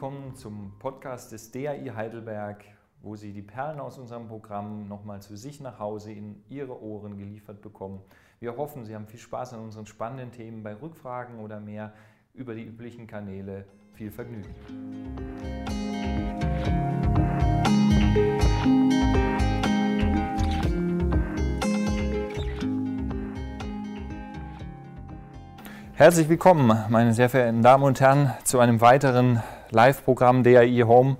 willkommen zum Podcast des DAI Heidelberg, wo Sie die Perlen aus unserem Programm nochmal zu sich nach Hause in Ihre Ohren geliefert bekommen. Wir hoffen, Sie haben viel Spaß an unseren spannenden Themen. Bei Rückfragen oder mehr über die üblichen Kanäle viel Vergnügen. Herzlich willkommen, meine sehr verehrten Damen und Herren, zu einem weiteren Live-Programm DAI Home.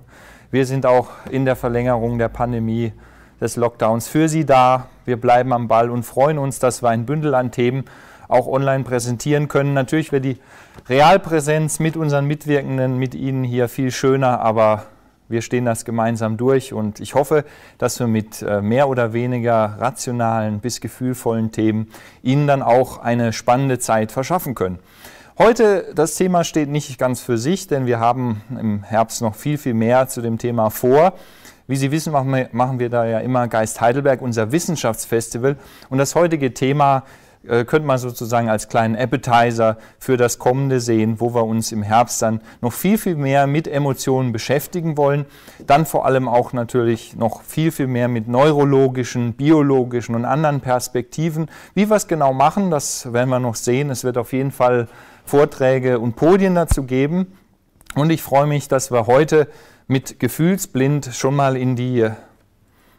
Wir sind auch in der Verlängerung der Pandemie des Lockdowns für Sie da. Wir bleiben am Ball und freuen uns, dass wir ein Bündel an Themen auch online präsentieren können. Natürlich wäre die Realpräsenz mit unseren Mitwirkenden, mit Ihnen hier viel schöner, aber wir stehen das gemeinsam durch und ich hoffe, dass wir mit äh, mehr oder weniger rationalen bis gefühlvollen Themen Ihnen dann auch eine spannende Zeit verschaffen können. Heute, das Thema steht nicht ganz für sich, denn wir haben im Herbst noch viel, viel mehr zu dem Thema vor. Wie Sie wissen, machen wir, da ja immer Geist Heidelberg, unser Wissenschaftsfestival. Und das heutige Thema äh, könnte man sozusagen als kleinen Appetizer für das Kommende sehen, wo wir uns im Herbst dann noch viel, viel mehr mit Emotionen beschäftigen wollen. Dann vor allem auch natürlich noch viel, viel mehr mit neurologischen, biologischen und anderen Perspektiven. Wie wir es genau machen, das werden wir noch sehen. Es wird auf jeden Fall Vorträge und Podien dazu geben. Und ich freue mich, dass wir heute mit Gefühlsblind schon mal in die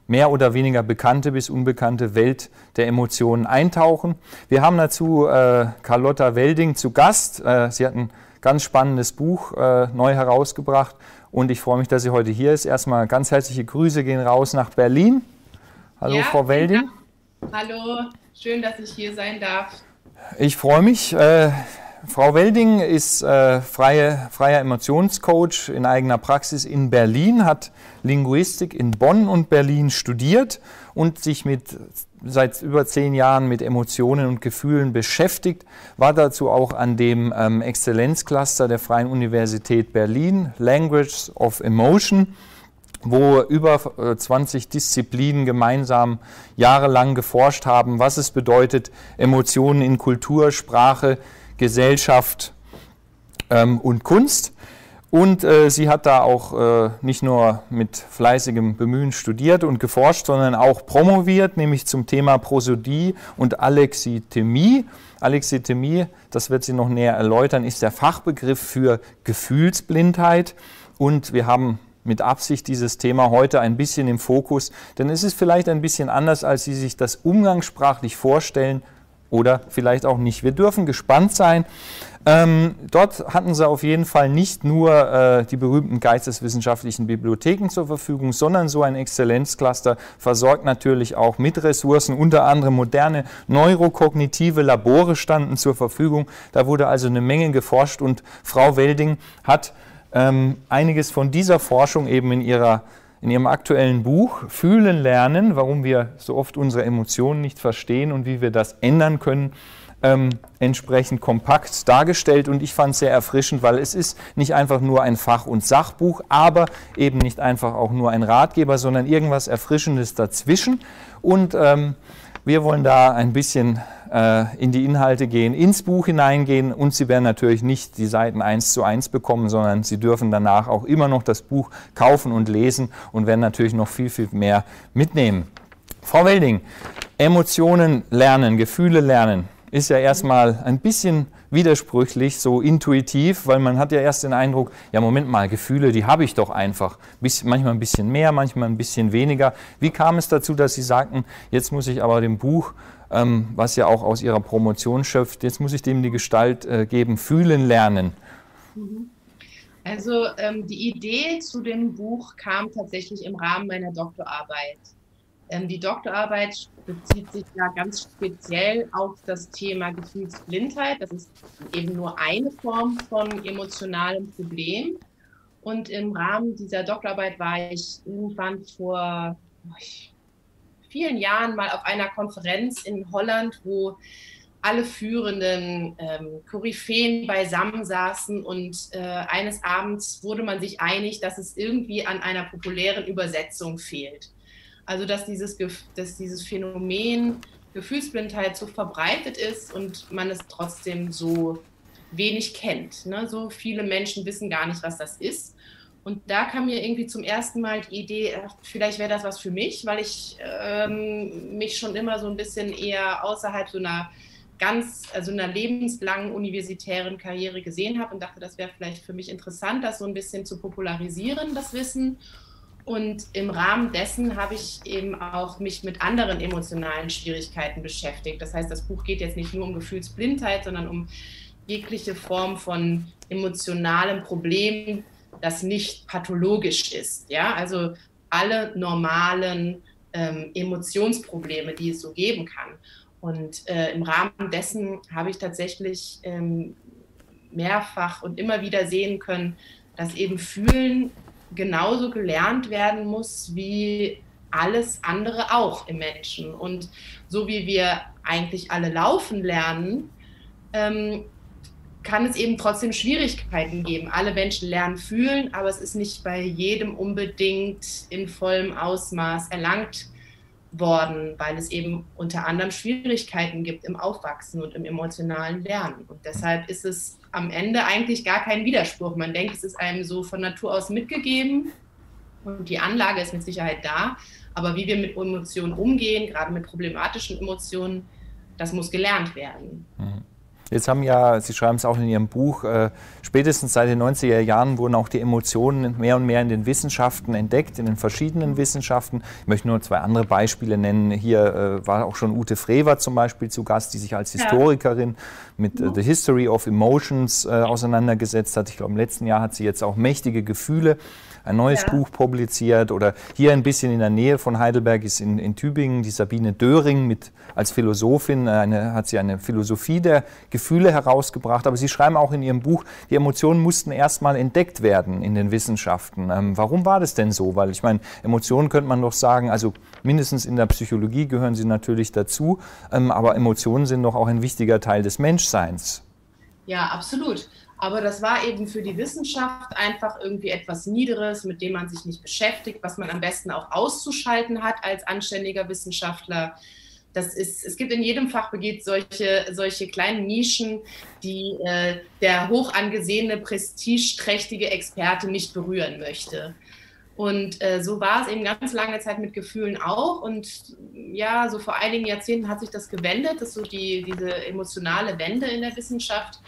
mehr oder weniger bekannte bis unbekannte Welt der Emotionen eintauchen. Wir haben dazu äh, Carlotta Welding zu Gast. Äh, sie hat ein ganz spannendes Buch äh, neu herausgebracht und ich freue mich, dass sie heute hier ist. Erstmal ganz herzliche Grüße gehen raus nach Berlin. Hallo, ja, Frau Welding. Hallo, schön, dass ich hier sein darf. Ich freue mich. Frau Welding ist äh, freie, freier Emotionscoach in eigener Praxis in Berlin, hat Linguistik in Bonn und Berlin studiert und sich mit, seit über zehn Jahren mit Emotionen und Gefühlen beschäftigt, war dazu auch an dem ähm, Exzellenzcluster der Freien Universität Berlin, Language of Emotion, wo über 20 äh, Disziplinen gemeinsam jahrelang geforscht haben, was es bedeutet, Emotionen in Kultur, Sprache, Gesellschaft ähm, und Kunst. Und äh, sie hat da auch äh, nicht nur mit fleißigem Bemühen studiert und geforscht, sondern auch promoviert, nämlich zum Thema Prosodie und Alexithymie. Alexithymie, das wird sie noch näher erläutern, ist der Fachbegriff für Gefühlsblindheit. Und wir haben mit Absicht dieses Thema heute ein bisschen im Fokus, denn es ist vielleicht ein bisschen anders, als Sie sich das umgangssprachlich vorstellen oder vielleicht auch nicht. Wir dürfen gespannt sein. Ähm, dort hatten sie auf jeden Fall nicht nur äh, die berühmten geisteswissenschaftlichen Bibliotheken zur Verfügung, sondern so ein Exzellenzcluster versorgt natürlich auch mit Ressourcen, unter anderem moderne neurokognitive Labore standen zur Verfügung. Da wurde also eine Menge geforscht und Frau Welding hat ähm, einiges von dieser Forschung eben in ihrer in ihrem aktuellen Buch Fühlen lernen, warum wir so oft unsere Emotionen nicht verstehen und wie wir das ändern können, ähm, entsprechend kompakt dargestellt. Und ich fand es sehr erfrischend, weil es ist nicht einfach nur ein Fach- und Sachbuch, aber eben nicht einfach auch nur ein Ratgeber, sondern irgendwas Erfrischendes dazwischen. Und ähm, wir wollen da ein bisschen in die Inhalte gehen, ins Buch hineingehen und Sie werden natürlich nicht die Seiten eins zu eins bekommen, sondern Sie dürfen danach auch immer noch das Buch kaufen und lesen und werden natürlich noch viel, viel mehr mitnehmen. Frau Welding, Emotionen lernen, Gefühle lernen, ist ja erstmal ein bisschen widersprüchlich, so intuitiv, weil man hat ja erst den Eindruck, ja Moment mal, Gefühle, die habe ich doch einfach. manchmal ein bisschen mehr, manchmal ein bisschen weniger. Wie kam es dazu, dass Sie sagten, jetzt muss ich aber dem Buch ähm, was ja auch aus ihrer Promotion schöpft. Jetzt muss ich dem die Gestalt äh, geben, fühlen lernen. Mhm. Also ähm, die Idee zu dem Buch kam tatsächlich im Rahmen meiner Doktorarbeit. Ähm, die Doktorarbeit bezieht sich ja ganz speziell auf das Thema Gefühlsblindheit. Das ist eben nur eine Form von emotionalem Problem. Und im Rahmen dieser Doktorarbeit war ich irgendwann vor, ich vielen Jahren mal auf einer Konferenz in Holland, wo alle führenden ähm, Koryphäen beisammen saßen und äh, eines Abends wurde man sich einig, dass es irgendwie an einer populären Übersetzung fehlt. Also dass dieses, dass dieses Phänomen Gefühlsblindheit so verbreitet ist und man es trotzdem so wenig kennt. Ne? So viele Menschen wissen gar nicht, was das ist. Und da kam mir irgendwie zum ersten Mal die Idee, vielleicht wäre das was für mich, weil ich ähm, mich schon immer so ein bisschen eher außerhalb so einer ganz, also einer lebenslangen universitären Karriere gesehen habe und dachte, das wäre vielleicht für mich interessant, das so ein bisschen zu popularisieren, das Wissen. Und im Rahmen dessen habe ich eben auch mich mit anderen emotionalen Schwierigkeiten beschäftigt. Das heißt, das Buch geht jetzt nicht nur um Gefühlsblindheit, sondern um jegliche Form von emotionalem Problem, das nicht pathologisch ist. Ja, also alle normalen ähm, Emotionsprobleme, die es so geben kann. Und äh, im Rahmen dessen habe ich tatsächlich ähm, mehrfach und immer wieder sehen können, dass eben Fühlen genauso gelernt werden muss wie alles andere auch im Menschen. Und so wie wir eigentlich alle laufen lernen, ähm, kann es eben trotzdem Schwierigkeiten geben. Alle Menschen lernen fühlen, aber es ist nicht bei jedem unbedingt in vollem Ausmaß erlangt worden, weil es eben unter anderem Schwierigkeiten gibt im Aufwachsen und im emotionalen Lernen. Und deshalb ist es am Ende eigentlich gar kein Widerspruch. Man denkt, es ist einem so von Natur aus mitgegeben und die Anlage ist mit Sicherheit da. Aber wie wir mit Emotionen umgehen, gerade mit problematischen Emotionen, das muss gelernt werden. Mhm. Jetzt haben ja, Sie schreiben es auch in Ihrem Buch, äh, spätestens seit den 90er Jahren wurden auch die Emotionen mehr und mehr in den Wissenschaften entdeckt, in den verschiedenen Wissenschaften. Ich möchte nur zwei andere Beispiele nennen. Hier äh, war auch schon Ute Frewer zum Beispiel zu Gast, die sich als Historikerin mit äh, The History of Emotions äh, auseinandergesetzt hat. Ich glaube, im letzten Jahr hat sie jetzt auch mächtige Gefühle ein neues ja. Buch publiziert. Oder hier ein bisschen in der Nähe von Heidelberg ist in, in Tübingen die Sabine Döring mit, als Philosophin, eine, hat sie eine Philosophie der Gefühle herausgebracht. Aber Sie schreiben auch in Ihrem Buch, die Emotionen mussten erstmal entdeckt werden in den Wissenschaften. Ähm, warum war das denn so? Weil ich meine, Emotionen könnte man doch sagen, also mindestens in der Psychologie gehören sie natürlich dazu, ähm, aber Emotionen sind doch auch ein wichtiger Teil des Menschseins. Ja, absolut. Aber das war eben für die Wissenschaft einfach irgendwie etwas Niederes, mit dem man sich nicht beschäftigt, was man am besten auch auszuschalten hat als anständiger Wissenschaftler. Das ist, es gibt in jedem Fachgebiet solche, solche kleinen Nischen, die äh, der hoch angesehene, prestigeträchtige Experte nicht berühren möchte. Und äh, so war es eben ganz lange Zeit mit Gefühlen auch. Und ja, so vor einigen Jahrzehnten hat sich das gewendet, das ist so die, diese emotionale Wende in der Wissenschaft.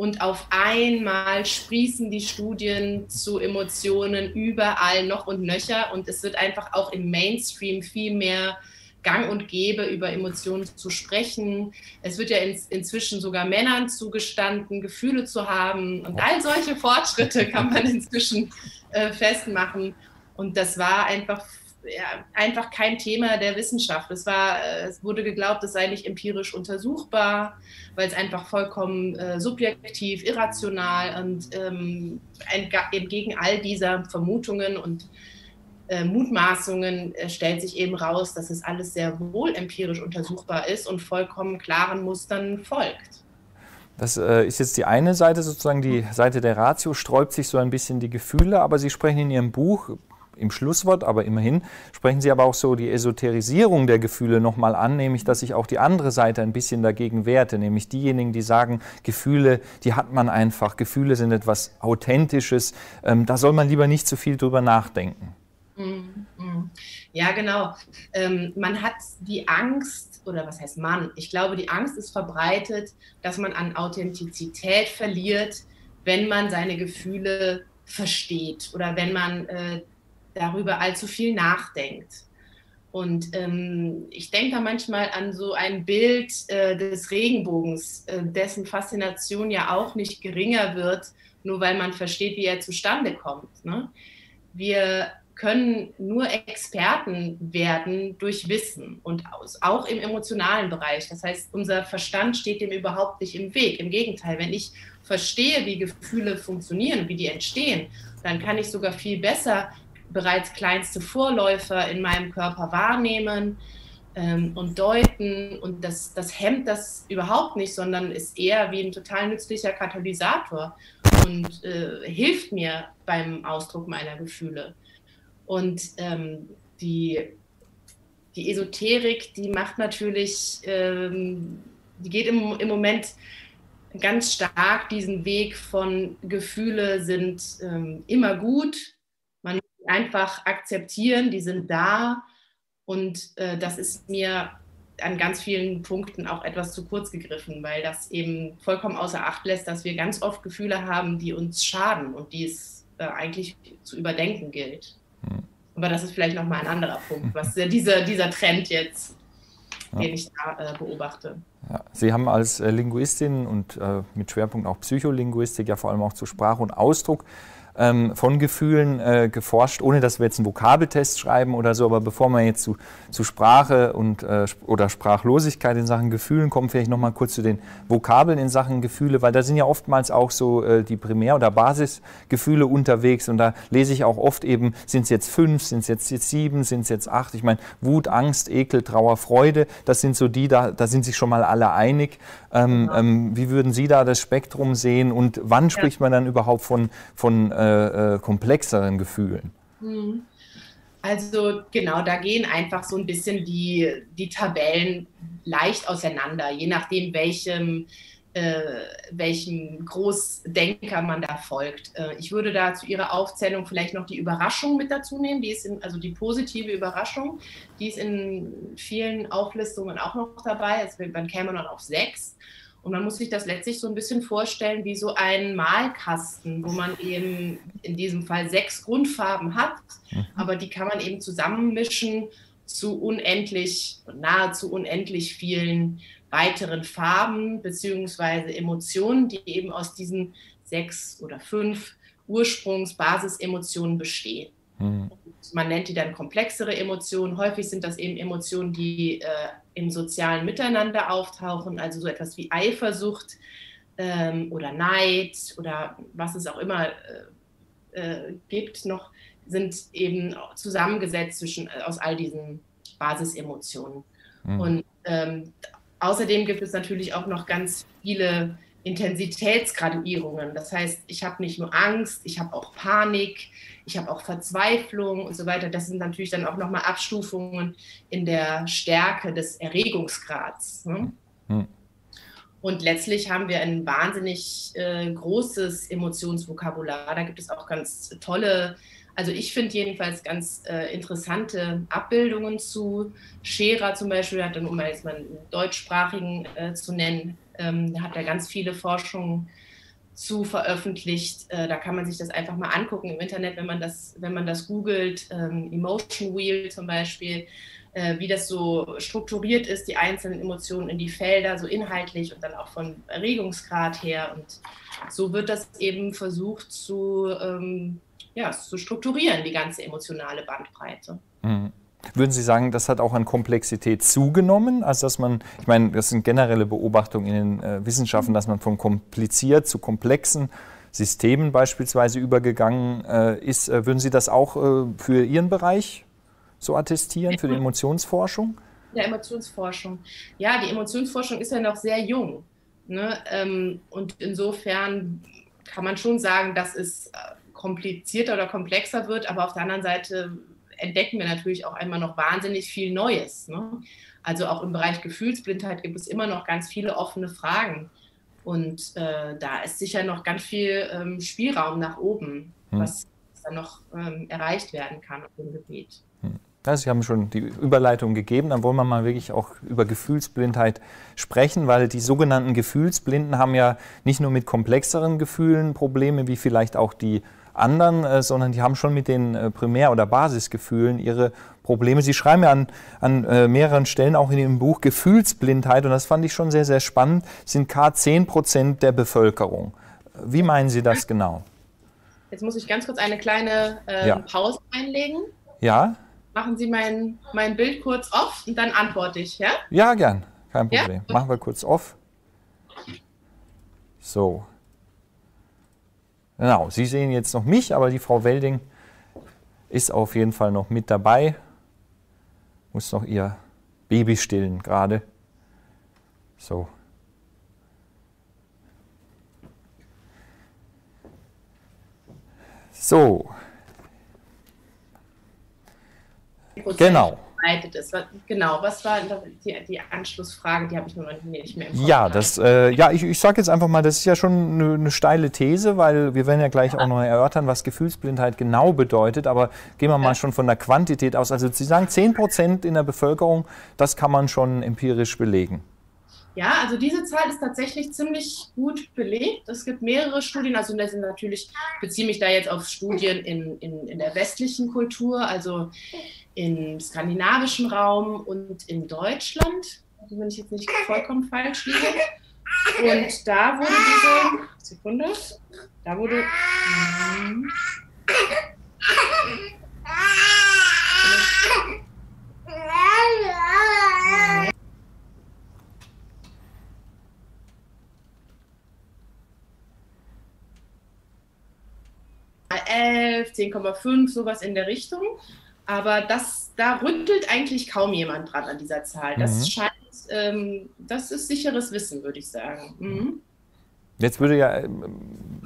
Und auf einmal sprießen die Studien zu Emotionen überall noch und nöcher. Und es wird einfach auch im Mainstream viel mehr gang und gäbe, über Emotionen zu sprechen. Es wird ja in, inzwischen sogar Männern zugestanden, Gefühle zu haben. Und all solche Fortschritte kann man inzwischen äh, festmachen. Und das war einfach ja, einfach kein Thema der Wissenschaft. Es, war, äh, es wurde geglaubt, es sei nicht empirisch untersuchbar, weil es einfach vollkommen äh, subjektiv, irrational und ähm, entgegen all dieser Vermutungen und äh, Mutmaßungen äh, stellt sich eben raus, dass es alles sehr wohl empirisch untersuchbar ist und vollkommen klaren Mustern folgt. Das äh, ist jetzt die eine Seite, sozusagen die Seite der Ratio, sträubt sich so ein bisschen die Gefühle, aber Sie sprechen in Ihrem Buch im Schlusswort, aber immerhin sprechen Sie aber auch so die Esoterisierung der Gefühle nochmal an, nämlich dass sich auch die andere Seite ein bisschen dagegen wehrte, nämlich diejenigen, die sagen, Gefühle, die hat man einfach, Gefühle sind etwas Authentisches, ähm, da soll man lieber nicht zu viel drüber nachdenken. Mhm, mhm. Ja, genau. Ähm, man hat die Angst, oder was heißt man? Ich glaube, die Angst ist verbreitet, dass man an Authentizität verliert, wenn man seine Gefühle versteht oder wenn man äh, darüber allzu viel nachdenkt. Und ähm, ich denke da manchmal an so ein Bild äh, des Regenbogens, äh, dessen Faszination ja auch nicht geringer wird, nur weil man versteht, wie er zustande kommt. Ne? Wir können nur Experten werden durch Wissen und aus, auch im emotionalen Bereich. Das heißt, unser Verstand steht dem überhaupt nicht im Weg. Im Gegenteil, wenn ich verstehe, wie Gefühle funktionieren, wie die entstehen, dann kann ich sogar viel besser bereits kleinste Vorläufer in meinem Körper wahrnehmen ähm, und deuten. Und das, das hemmt das überhaupt nicht, sondern ist eher wie ein total nützlicher Katalysator und äh, hilft mir beim Ausdruck meiner Gefühle. Und ähm, die, die Esoterik, die macht natürlich, ähm, die geht im, im Moment ganz stark diesen Weg von Gefühle sind ähm, immer gut. Einfach akzeptieren, die sind da. Und äh, das ist mir an ganz vielen Punkten auch etwas zu kurz gegriffen, weil das eben vollkommen außer Acht lässt, dass wir ganz oft Gefühle haben, die uns schaden und die es äh, eigentlich zu überdenken gilt. Hm. Aber das ist vielleicht nochmal ein anderer Punkt, was äh, dieser, dieser Trend jetzt, ja. den ich da äh, beobachte. Ja. Sie haben als äh, Linguistin und äh, mit Schwerpunkt auch Psycholinguistik ja vor allem auch zu Sprache und Ausdruck ähm, von Gefühlen äh, geforscht, ohne dass wir jetzt einen Vokabeltest schreiben oder so. Aber bevor wir jetzt zu, zu Sprache und, äh, oder Sprachlosigkeit in Sachen Gefühlen kommen, vielleicht nochmal kurz zu den Vokabeln in Sachen Gefühle, weil da sind ja oftmals auch so äh, die Primär- oder Basisgefühle unterwegs. Und da lese ich auch oft eben, sind es jetzt fünf, sind es jetzt, jetzt sieben, sind es jetzt acht. Ich meine, Wut, Angst, Ekel, Trauer, Freude, das sind so die, da, da sind sich schon mal alle einig. Ähm, ähm, wie würden Sie da das Spektrum sehen und wann spricht man dann überhaupt von, von äh, äh, komplexeren Gefühlen? Hm. Also genau, da gehen einfach so ein bisschen die, die Tabellen leicht auseinander, je nachdem, welchem, äh, welchem Großdenker man da folgt. Äh, ich würde da zu Ihrer Aufzählung vielleicht noch die Überraschung mit dazu nehmen, die ist in, also die positive Überraschung, die ist in vielen Auflistungen auch noch dabei. Also dann käme man auf sechs. Und man muss sich das letztlich so ein bisschen vorstellen wie so ein Malkasten, wo man eben in diesem Fall sechs Grundfarben hat, mhm. aber die kann man eben zusammenmischen zu unendlich, nahezu unendlich vielen weiteren Farben beziehungsweise Emotionen, die eben aus diesen sechs oder fünf Ursprungs-Basisemotionen bestehen. Mhm. Man nennt die dann komplexere Emotionen. Häufig sind das eben Emotionen, die äh, im sozialen Miteinander auftauchen, also so etwas wie Eifersucht ähm, oder Neid oder was es auch immer äh, äh, gibt, noch sind eben zusammengesetzt zwischen, äh, aus all diesen Basisemotionen. Mhm. Und ähm, außerdem gibt es natürlich auch noch ganz viele Intensitätsgraduierungen. Das heißt, ich habe nicht nur Angst, ich habe auch Panik, ich habe auch Verzweiflung und so weiter. Das sind natürlich dann auch nochmal Abstufungen in der Stärke des Erregungsgrads. Ne? Hm. Und letztlich haben wir ein wahnsinnig äh, großes Emotionsvokabular. Da gibt es auch ganz tolle, also ich finde jedenfalls ganz äh, interessante Abbildungen zu. Scherer zum Beispiel hat dann, um jetzt mal einen deutschsprachigen äh, zu nennen, ähm, hat er ganz viele Forschungen zu veröffentlicht. Äh, da kann man sich das einfach mal angucken im Internet, wenn man das, wenn man das googelt. Ähm, Emotion Wheel zum Beispiel, äh, wie das so strukturiert ist, die einzelnen Emotionen in die Felder, so inhaltlich und dann auch von Erregungsgrad her. Und so wird das eben versucht zu, ähm, ja, zu strukturieren, die ganze emotionale Bandbreite. Mhm. Würden Sie sagen, das hat auch an Komplexität zugenommen? Also dass man, ich meine, das sind generelle Beobachtungen in den äh, Wissenschaften, dass man von kompliziert zu komplexen Systemen beispielsweise übergegangen äh, ist. Äh, würden Sie das auch äh, für Ihren Bereich so attestieren, für die Emotionsforschung? Ja, Emotionsforschung. Ja, die Emotionsforschung ist ja noch sehr jung. Ne? Ähm, und insofern kann man schon sagen, dass es äh, komplizierter oder komplexer wird, aber auf der anderen Seite entdecken wir natürlich auch einmal noch wahnsinnig viel Neues. Ne? Also auch im Bereich Gefühlsblindheit gibt es immer noch ganz viele offene Fragen. Und äh, da ist sicher noch ganz viel ähm, Spielraum nach oben, hm. was dann noch ähm, erreicht werden kann auf dem Gebiet. Hm. Sie haben schon die Überleitung gegeben, dann wollen wir mal wirklich auch über Gefühlsblindheit sprechen, weil die sogenannten Gefühlsblinden haben ja nicht nur mit komplexeren Gefühlen Probleme, wie vielleicht auch die anderen, äh, sondern die haben schon mit den äh, Primär- oder Basisgefühlen ihre Probleme. Sie schreiben ja an, an äh, mehreren Stellen auch in Ihrem Buch Gefühlsblindheit, und das fand ich schon sehr, sehr spannend, sind K 10 Prozent der Bevölkerung. Wie meinen Sie das genau? Jetzt muss ich ganz kurz eine kleine äh, ja. Pause einlegen. Ja. Machen Sie mein, mein Bild kurz off und dann antworte ich, ja? Ja, gern. Kein Problem. Ja? Machen wir kurz off. So. Genau, Sie sehen jetzt noch mich, aber die Frau Welding ist auf jeden Fall noch mit dabei. Muss noch ihr Baby stillen gerade. So. So. Genau. Verbreitet ist. Genau, was war die, die Anschlussfrage? Die habe ich nur noch nicht mehr im Kopf. Ja, das, äh, ja ich, ich sage jetzt einfach mal, das ist ja schon eine, eine, steile These, weil wir werden ja gleich auch noch erörtern, was Gefühlsblindheit genau bedeutet. Aber gehen wir mal schon von der Quantität aus. Also Sie sagen 10 Prozent in der Bevölkerung, das kann man schon empirisch belegen. Ja, also diese Zahl ist tatsächlich ziemlich gut belegt. Es gibt mehrere Studien, also das sind natürlich, ich beziehe mich da jetzt auf Studien in, in, in der westlichen Kultur, also im skandinavischen Raum und in Deutschland, also wenn ich jetzt nicht vollkommen falsch liege. Und da wurde diese, Sekunde, da wurde. Hm, 11, 10,5, sowas in der Richtung. Aber das, da rüttelt eigentlich kaum jemand dran an dieser Zahl. Das mhm. scheint, ähm, das ist sicheres Wissen, würde ich sagen. Mhm. Jetzt würde ja ähm,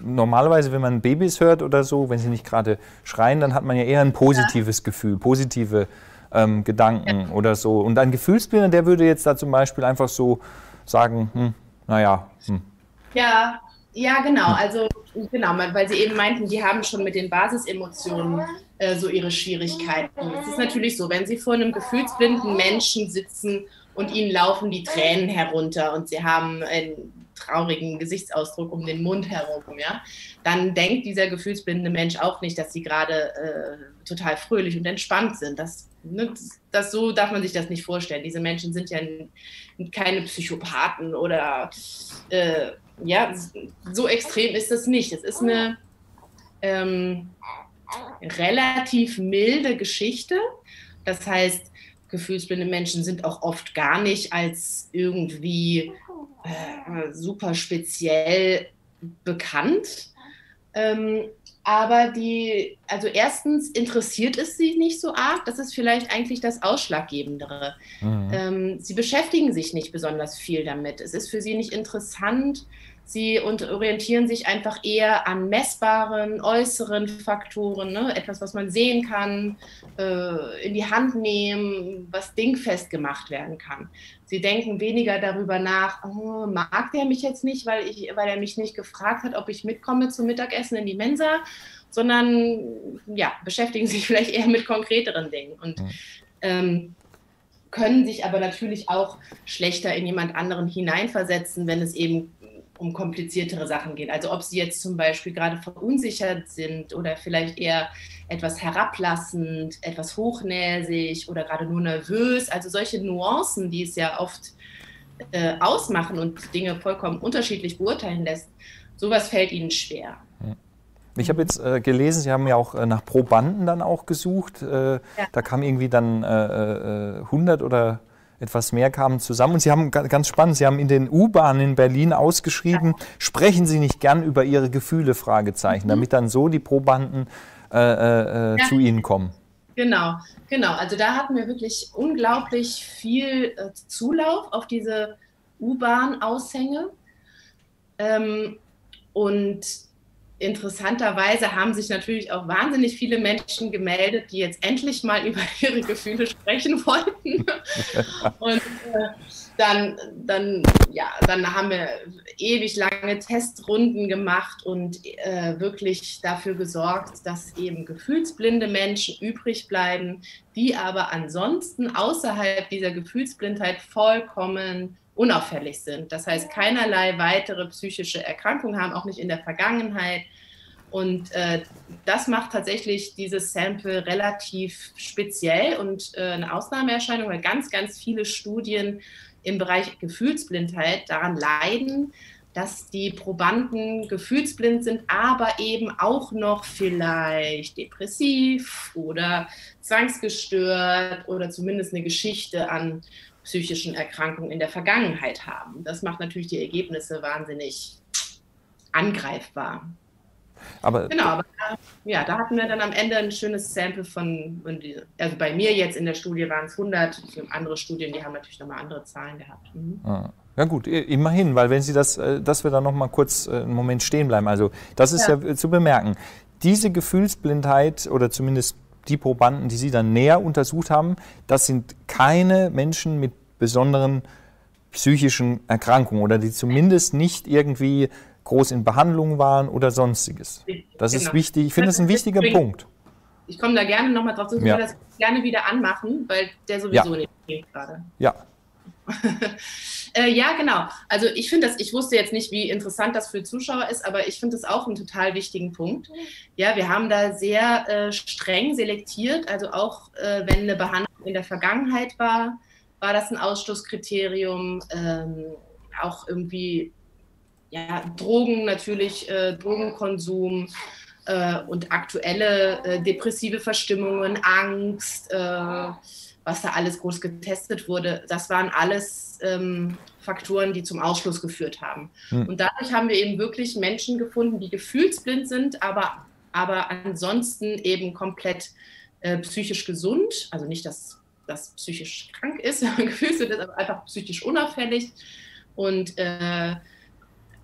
normalerweise, wenn man Babys hört oder so, wenn sie nicht gerade schreien, dann hat man ja eher ein positives ja. Gefühl, positive ähm, Gedanken ja. oder so. Und ein Gefühlsblinder, der würde jetzt da zum Beispiel einfach so sagen, hm, naja. Hm. Ja, ja, genau. Also genau, weil Sie eben meinten, die haben schon mit den Basisemotionen äh, so ihre Schwierigkeiten. Es ist natürlich so, wenn Sie vor einem gefühlsblinden Menschen sitzen und ihnen laufen die Tränen herunter und sie haben einen traurigen Gesichtsausdruck um den Mund herum, ja, dann denkt dieser gefühlsblinde Mensch auch nicht, dass sie gerade äh, total fröhlich und entspannt sind. Das, ne, das, so darf man sich das nicht vorstellen. Diese Menschen sind ja keine Psychopathen oder äh, ja, so extrem ist es nicht. Es ist eine ähm, relativ milde Geschichte. Das heißt, gefühlsblinde Menschen sind auch oft gar nicht als irgendwie äh, super speziell bekannt. Ähm, aber die, also erstens interessiert es sie nicht so arg, das ist vielleicht eigentlich das Ausschlaggebendere. Mhm. Ähm, sie beschäftigen sich nicht besonders viel damit. Es ist für sie nicht interessant. Sie orientieren sich einfach eher an messbaren, äußeren Faktoren, ne? etwas, was man sehen kann, äh, in die Hand nehmen, was dingfest gemacht werden kann. Sie denken weniger darüber nach, oh, mag der mich jetzt nicht, weil, ich, weil er mich nicht gefragt hat, ob ich mitkomme zum Mittagessen in die Mensa, sondern ja, beschäftigen sich vielleicht eher mit konkreteren Dingen. Und ähm, können sich aber natürlich auch schlechter in jemand anderen hineinversetzen, wenn es eben um kompliziertere Sachen geht. Also ob sie jetzt zum Beispiel gerade verunsichert sind oder vielleicht eher etwas herablassend, etwas hochnäsig oder gerade nur nervös. Also solche Nuancen, die es ja oft äh, ausmachen und Dinge vollkommen unterschiedlich beurteilen lässt, sowas fällt ihnen schwer. Ich habe jetzt äh, gelesen, Sie haben ja auch äh, nach Probanden dann auch gesucht. Äh, ja. Da kam irgendwie dann 100 äh, äh, oder etwas mehr kamen zusammen. Und Sie haben ganz spannend, Sie haben in den U-Bahnen in Berlin ausgeschrieben, sprechen Sie nicht gern über Ihre Gefühle, Fragezeichen, mhm. damit dann so die Probanden äh, äh, äh, ja. zu Ihnen kommen. Genau, genau. Also da hatten wir wirklich unglaublich viel äh, Zulauf auf diese U-Bahn-Aushänge. Ähm, und interessanterweise haben sich natürlich auch wahnsinnig viele Menschen gemeldet, die jetzt endlich mal über ihre Gefühle sprechen wollten. Und äh, dann, dann, ja, dann haben wir ewig lange Testrunden gemacht und äh, wirklich dafür gesorgt, dass eben gefühlsblinde Menschen übrig bleiben, die aber ansonsten außerhalb dieser Gefühlsblindheit vollkommen unauffällig sind. Das heißt, keinerlei weitere psychische Erkrankungen haben, auch nicht in der Vergangenheit. Und äh, das macht tatsächlich dieses Sample relativ speziell und äh, eine Ausnahmeerscheinung, weil ganz, ganz viele Studien im Bereich Gefühlsblindheit daran leiden, dass die Probanden gefühlsblind sind, aber eben auch noch vielleicht depressiv oder zwangsgestört oder zumindest eine Geschichte an psychischen Erkrankungen in der Vergangenheit haben. Das macht natürlich die Ergebnisse wahnsinnig angreifbar. Aber genau, aber da, ja, da hatten wir dann am Ende ein schönes Sample von, also bei mir jetzt in der Studie waren es 100, andere Studien, die haben natürlich nochmal andere Zahlen gehabt. Mhm. Ah. Ja gut, immerhin, weil wenn Sie das, äh, dass wir da noch mal kurz äh, einen Moment stehen bleiben, also das ist ja, ja zu bemerken. Diese Gefühlsblindheit oder zumindest die Probanden, die Sie dann näher untersucht haben, das sind keine Menschen mit besonderen psychischen Erkrankungen oder die zumindest nicht irgendwie groß in Behandlung waren oder sonstiges. Das genau. ist wichtig. Ich finde das ein wichtiger Punkt. Ich komme da gerne nochmal drauf zu, ich ja. das gerne wieder anmachen, weil der sowieso ja. nicht geht gerade. Ja. äh, ja, genau. Also ich finde das, ich wusste jetzt nicht, wie interessant das für Zuschauer ist, aber ich finde das auch einen total wichtigen Punkt. Ja, wir haben da sehr äh, streng selektiert, also auch äh, wenn eine Behandlung in der Vergangenheit war, war das ein Ausschlusskriterium. Ähm, auch irgendwie ja, Drogen natürlich, äh, Drogenkonsum äh, und aktuelle äh, depressive Verstimmungen, Angst, äh, was da alles groß getestet wurde, das waren alles ähm, Faktoren, die zum Ausschluss geführt haben. Hm. Und dadurch haben wir eben wirklich Menschen gefunden, die gefühlsblind sind, aber, aber ansonsten eben komplett äh, psychisch gesund. Also nicht, dass das psychisch krank ist, gefühlsblind ist, aber einfach psychisch unauffällig. Und äh,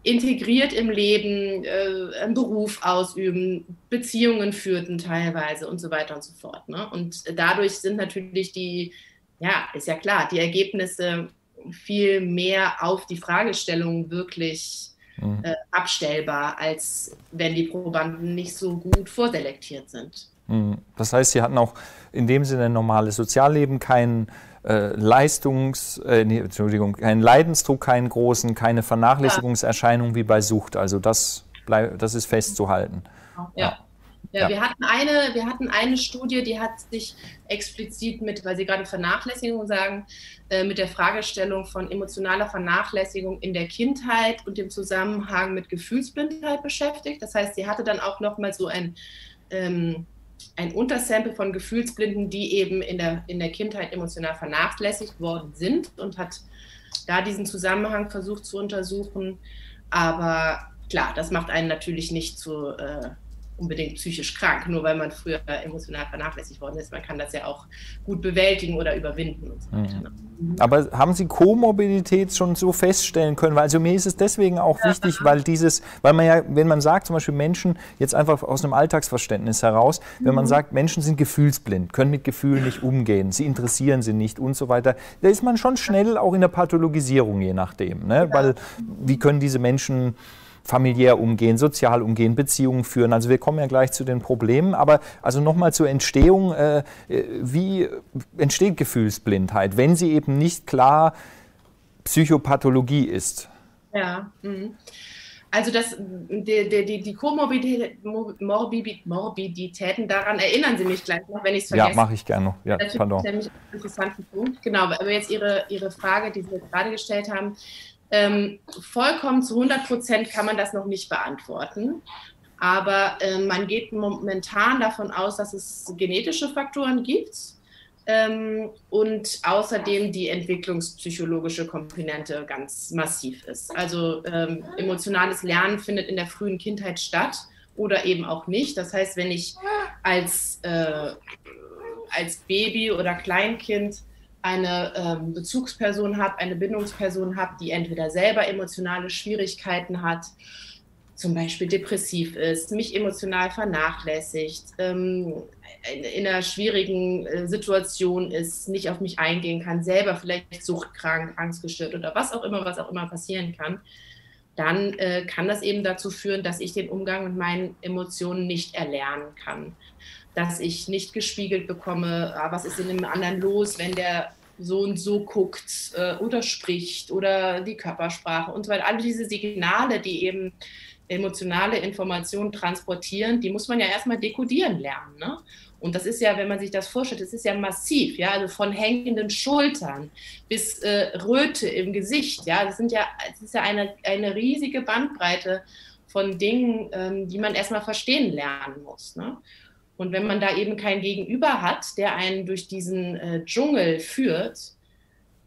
integriert im Leben, äh, einen Beruf ausüben, Beziehungen führten teilweise und so weiter und so fort. Ne? Und dadurch sind natürlich die, ja, ist ja klar, die Ergebnisse viel mehr auf die Fragestellung wirklich mhm. äh, abstellbar, als wenn die Probanden nicht so gut vorselektiert sind. Mhm. Das heißt, sie hatten auch in dem Sinne ein normales Sozialleben, keinen äh, Leistungs, äh, nee, Entschuldigung, keinen Leidensdruck, keinen großen, keine Vernachlässigungserscheinung wie bei Sucht. Also das, bleib, das ist festzuhalten. Ja. ja. Ja, Wir, hatten eine, wir hatten eine Studie, die hat sich explizit mit, weil Sie gerade Vernachlässigung sagen, äh, mit der Fragestellung von emotionaler Vernachlässigung in der Kindheit und dem Zusammenhang mit Gefühlsblindheit beschäftigt. Das heißt, sie hatte dann auch nochmal so ein ähm, ein Untersample von Gefühlsblinden, die eben in der, in der Kindheit emotional vernachlässigt worden sind und hat da diesen Zusammenhang versucht zu untersuchen. Aber klar, das macht einen natürlich nicht zu äh, unbedingt psychisch krank, nur weil man früher emotional vernachlässigt worden ist. Man kann das ja auch gut bewältigen oder überwinden und so weiter. Mhm. Aber haben Sie Komorbidität schon so feststellen können? Weil also mir ist es deswegen auch ja. wichtig, weil dieses, weil man ja, wenn man sagt, zum Beispiel Menschen, jetzt einfach aus einem Alltagsverständnis heraus, mhm. wenn man mhm. sagt, Menschen sind gefühlsblind, können mit Gefühlen nicht umgehen, sie interessieren sie nicht und so weiter, da ist man schon schnell auch in der Pathologisierung, je nachdem. Ne? Ja. Weil wie können diese Menschen familiär umgehen, sozial umgehen, Beziehungen führen. Also wir kommen ja gleich zu den Problemen, aber also nochmal zur Entstehung, äh, wie entsteht Gefühlsblindheit, wenn sie eben nicht klar Psychopathologie ist? Ja, mh. Also das, die, die, die Komorbiditäten, daran erinnern Sie mich gleich noch, wenn ich es vergesse. Ja, mache ich gerne noch. Ja, das ist nämlich ein interessanter Punkt. Genau, aber jetzt Ihre, Ihre Frage, die Sie gerade gestellt haben, ähm, vollkommen zu 100 Prozent kann man das noch nicht beantworten. Aber äh, man geht momentan davon aus, dass es genetische Faktoren gibt ähm, und außerdem die entwicklungspsychologische Komponente ganz massiv ist. Also ähm, emotionales Lernen findet in der frühen Kindheit statt oder eben auch nicht. Das heißt, wenn ich als, äh, als Baby oder Kleinkind eine ähm, Bezugsperson habe, eine Bindungsperson habe, die entweder selber emotionale Schwierigkeiten hat, zum Beispiel depressiv ist, mich emotional vernachlässigt, ähm, in einer schwierigen äh, Situation ist, nicht auf mich eingehen kann, selber vielleicht suchtkrank, angstgestört oder was auch immer, was auch immer passieren kann, dann äh, kann das eben dazu führen, dass ich den Umgang mit meinen Emotionen nicht erlernen kann dass ich nicht gespiegelt bekomme, ah, was ist in dem anderen los, wenn der so und so guckt äh, oder spricht oder die Körpersprache und so weiter. Alle diese Signale, die eben emotionale Informationen transportieren, die muss man ja erstmal dekodieren lernen. Ne? Und das ist ja, wenn man sich das vorstellt, das ist ja massiv, ja, also von hängenden Schultern bis äh, Röte im Gesicht, ja, das sind ja, das ist ja eine, eine riesige Bandbreite von Dingen, ähm, die man erstmal verstehen lernen muss. Ne? Und wenn man da eben kein Gegenüber hat, der einen durch diesen äh, Dschungel führt,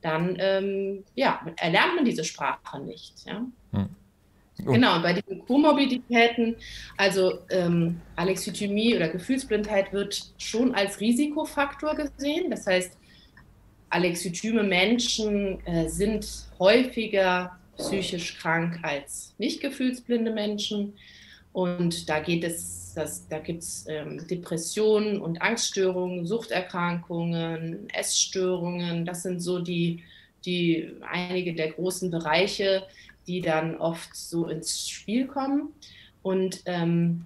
dann ähm, ja, erlernt man diese Sprache nicht. Ja? Hm. Oh. Genau, und bei diesen Komorbiditäten, also ähm, Alexithymie oder Gefühlsblindheit wird schon als Risikofaktor gesehen. Das heißt, alexithyme Menschen äh, sind häufiger psychisch krank als nicht gefühlsblinde Menschen. Und da geht es, das, da gibt es ähm, Depressionen und Angststörungen, Suchterkrankungen, Essstörungen. Das sind so die, die einige der großen Bereiche, die dann oft so ins Spiel kommen. Und ähm,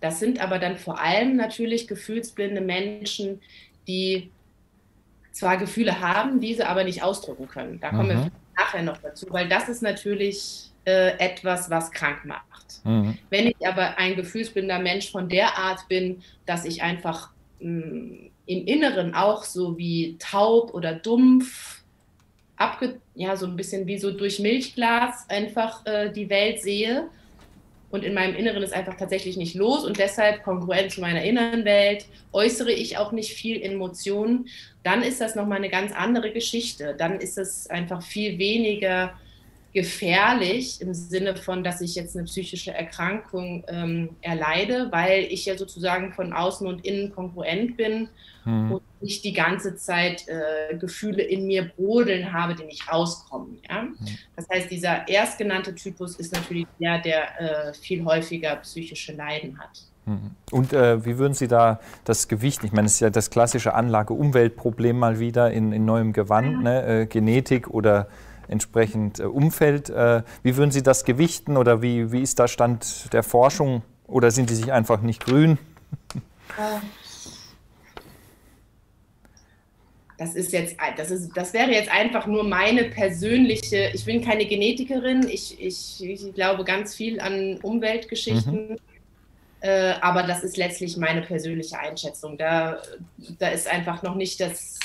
das sind aber dann vor allem natürlich gefühlsblinde Menschen, die zwar Gefühle haben, diese aber nicht ausdrücken können. Da kommen mhm. wir nachher noch dazu, weil das ist natürlich äh, etwas, was krank macht. Mhm. Wenn ich aber ein gefühlsblinder Mensch von der Art bin, dass ich einfach mh, mm, im Inneren auch so wie taub oder dumpf, abge ja, so ein bisschen wie so durch Milchglas einfach äh, die Welt sehe und in meinem Inneren ist einfach tatsächlich nicht los und deshalb kongruent zu meiner inneren Welt äußere ich auch nicht viel Emotionen, dann ist das nochmal eine ganz andere Geschichte. Dann ist es einfach viel weniger gefährlich im Sinne von, dass ich jetzt eine psychische Erkrankung ähm, erleide, weil ich ja sozusagen von außen und innen kongruent bin mhm. und nicht die ganze Zeit äh, Gefühle in mir brodeln habe, die nicht rauskommen. Ja? Mhm. Das heißt, dieser erstgenannte Typus ist natürlich der, der äh, viel häufiger psychische Leiden hat. Mhm. Und äh, wie würden Sie da das Gewicht, ich meine, es ist ja das klassische Anlage-Umwelt-Problem mal wieder in, in neuem Gewand, ja. ne? Äh, Genetik oder entsprechend äh, Umfeld. Äh, wie würden Sie das gewichten oder wie, wie ist da Stand der Forschung oder sind die sich einfach nicht grün? Das ist jetzt, das ist, das wäre jetzt einfach nur meine persönliche, ich bin keine Genetikerin, ich, ich, ich glaube ganz viel an Umweltgeschichten. Mhm. Äh, aber das ist letztlich meine persönliche Einschätzung. Da, da ist einfach noch nicht das,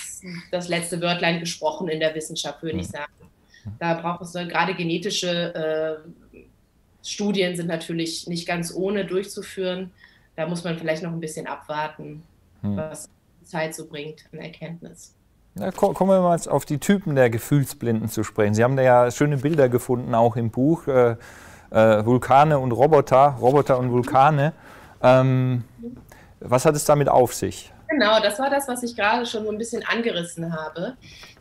das letzte Wörtlein gesprochen in der Wissenschaft, würde mhm. ich sagen. Da braucht es gerade genetische äh, Studien sind natürlich nicht ganz ohne durchzuführen. Da muss man vielleicht noch ein bisschen abwarten, hm. was die Zeit so bringt an Erkenntnis. Ja, kommen wir mal auf die Typen der Gefühlsblinden zu sprechen. Sie haben da ja schöne Bilder gefunden, auch im Buch. Äh, äh, Vulkane und Roboter, Roboter und Vulkane. Ähm, was hat es damit auf sich? Genau, das war das, was ich gerade schon so ein bisschen angerissen habe.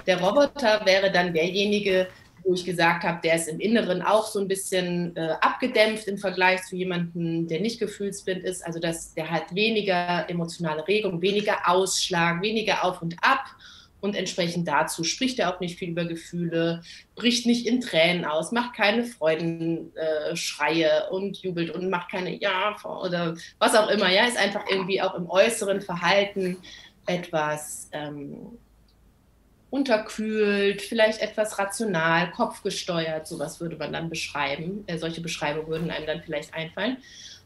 Der Roboter wäre dann derjenige, wo ich gesagt habe, der ist im Inneren auch so ein bisschen äh, abgedämpft im Vergleich zu jemandem, der nicht gefühlsblind ist. Also das, der hat weniger emotionale Regung, weniger Ausschlag, weniger Auf und Ab. Und entsprechend dazu spricht er auch nicht viel über Gefühle, bricht nicht in Tränen aus, macht keine Freudenschreie äh, und jubelt und macht keine Ja oder was auch immer. Ja, ist einfach irgendwie auch im äußeren Verhalten etwas ähm, unterkühlt, vielleicht etwas rational, kopfgesteuert, sowas würde man dann beschreiben. Äh, solche Beschreibungen würden einem dann vielleicht einfallen.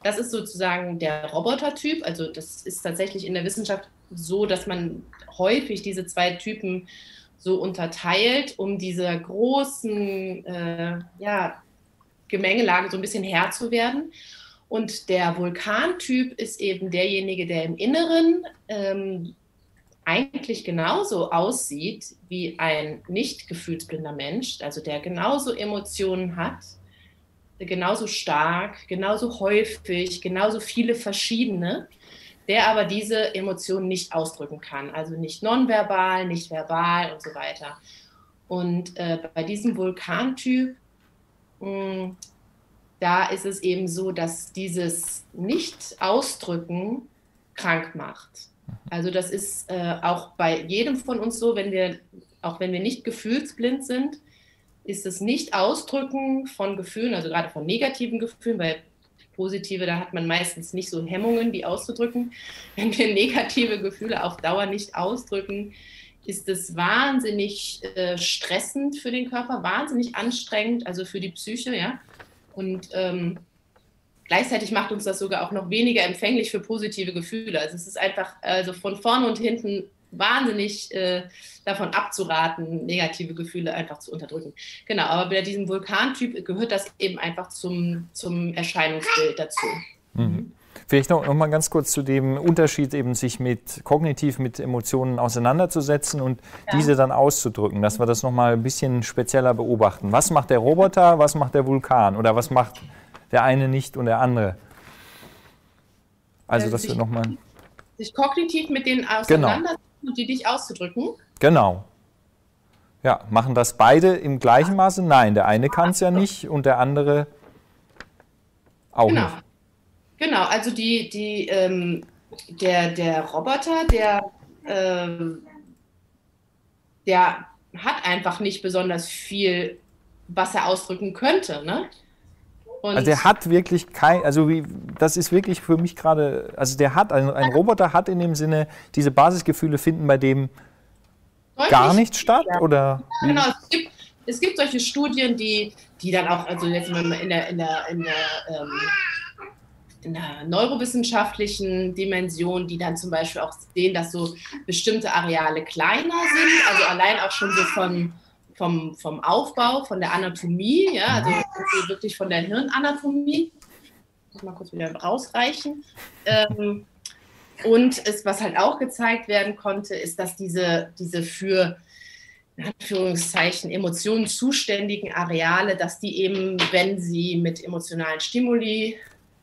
Das ist sozusagen der Robotertyp. Also das ist tatsächlich in der Wissenschaft so, dass man häufig diese zwei Typen so unterteilt, um dieser großen äh, ja, Gemengelage so ein bisschen Herr zu werden. Und der Vulkantyp ist eben derjenige, der im Inneren ähm, eigentlich genauso aussieht wie ein nicht gefühlsblinder Mensch, also der genauso Emotionen hat, genauso stark, genauso häufig, genauso viele verschiedene, der aber diese Emotionen nicht ausdrücken kann, also nicht nonverbal, nicht verbal und so weiter. Und äh, bei diesem Vulkantyp, mh, hm, da ist es eben so, dass dieses Nicht-Ausdrücken krank macht. Also das ist äh, auch bei jedem von uns so, wenn wir, auch wenn wir nicht gefühlsblind sind, ist das Nicht-Ausdrücken von Gefühlen, also gerade von negativen Gefühlen, weil positive, da hat man meistens nicht so Hemmungen, die auszudrücken. Wenn wir negative Gefühle auf Dauer nicht ausdrücken, ist es wahnsinnig äh, stressend für den Körper, wahnsinnig anstrengend, also für die Psyche, ja. Und ähm, Gleichzeitig macht uns das sogar auch noch weniger empfänglich für positive Gefühle. Also es ist einfach also von vorne und hinten wahnsinnig äh, davon abzuraten, negative Gefühle einfach zu unterdrücken. Genau, aber bei diesem Vulkantyp gehört das eben einfach zum, zum Erscheinungsbild dazu. Mhm. Vielleicht noch, noch mal ganz kurz zu dem Unterschied, eben sich mit kognitiv mit Emotionen auseinanderzusetzen und ja. diese dann auszudrücken, dass wir das noch mal ein bisschen spezieller beobachten. Was macht der Roboter, was macht der Vulkan oder was macht der eine nicht und der andere. Also, dass sich, wir nochmal. Sich kognitiv mit denen genau. auseinandersetzen genau. Und die dich auszudrücken. Genau. Ja, machen das beide im gleichen Maße? Nein, der eine kann es ja nicht und der andere auch genau. nicht. Genau, also die, die, ähm, der, der Roboter, der, äh, der hat einfach nicht besonders viel, was er ausdrücken könnte. Ne? Und also der hat wirklich kein, also wie, das ist wirklich für mich gerade, also der hat, ein, ein Roboter hat in dem Sinne, diese Basisgefühle finden bei dem gar nicht statt? Ja. Oder genau, es gibt, es gibt solche Studien, die, die dann auch, also jetzt in der, in der, in der ähm, in der neurowissenschaftlichen Dimension, die dann zum Beispiel auch sehen, dass so bestimmte Areale kleiner sind, also allein auch schon so von, vom, vom Aufbau, von der Anatomie, ja, also wirklich von der Hirnanatomie. Ich muss mal kurz wieder rausreichen. Ähm, und es, was halt auch gezeigt werden konnte, ist, dass diese, diese für in Anführungszeichen Emotionen zuständigen Areale, dass die eben, wenn sie mit emotionalen Stimuli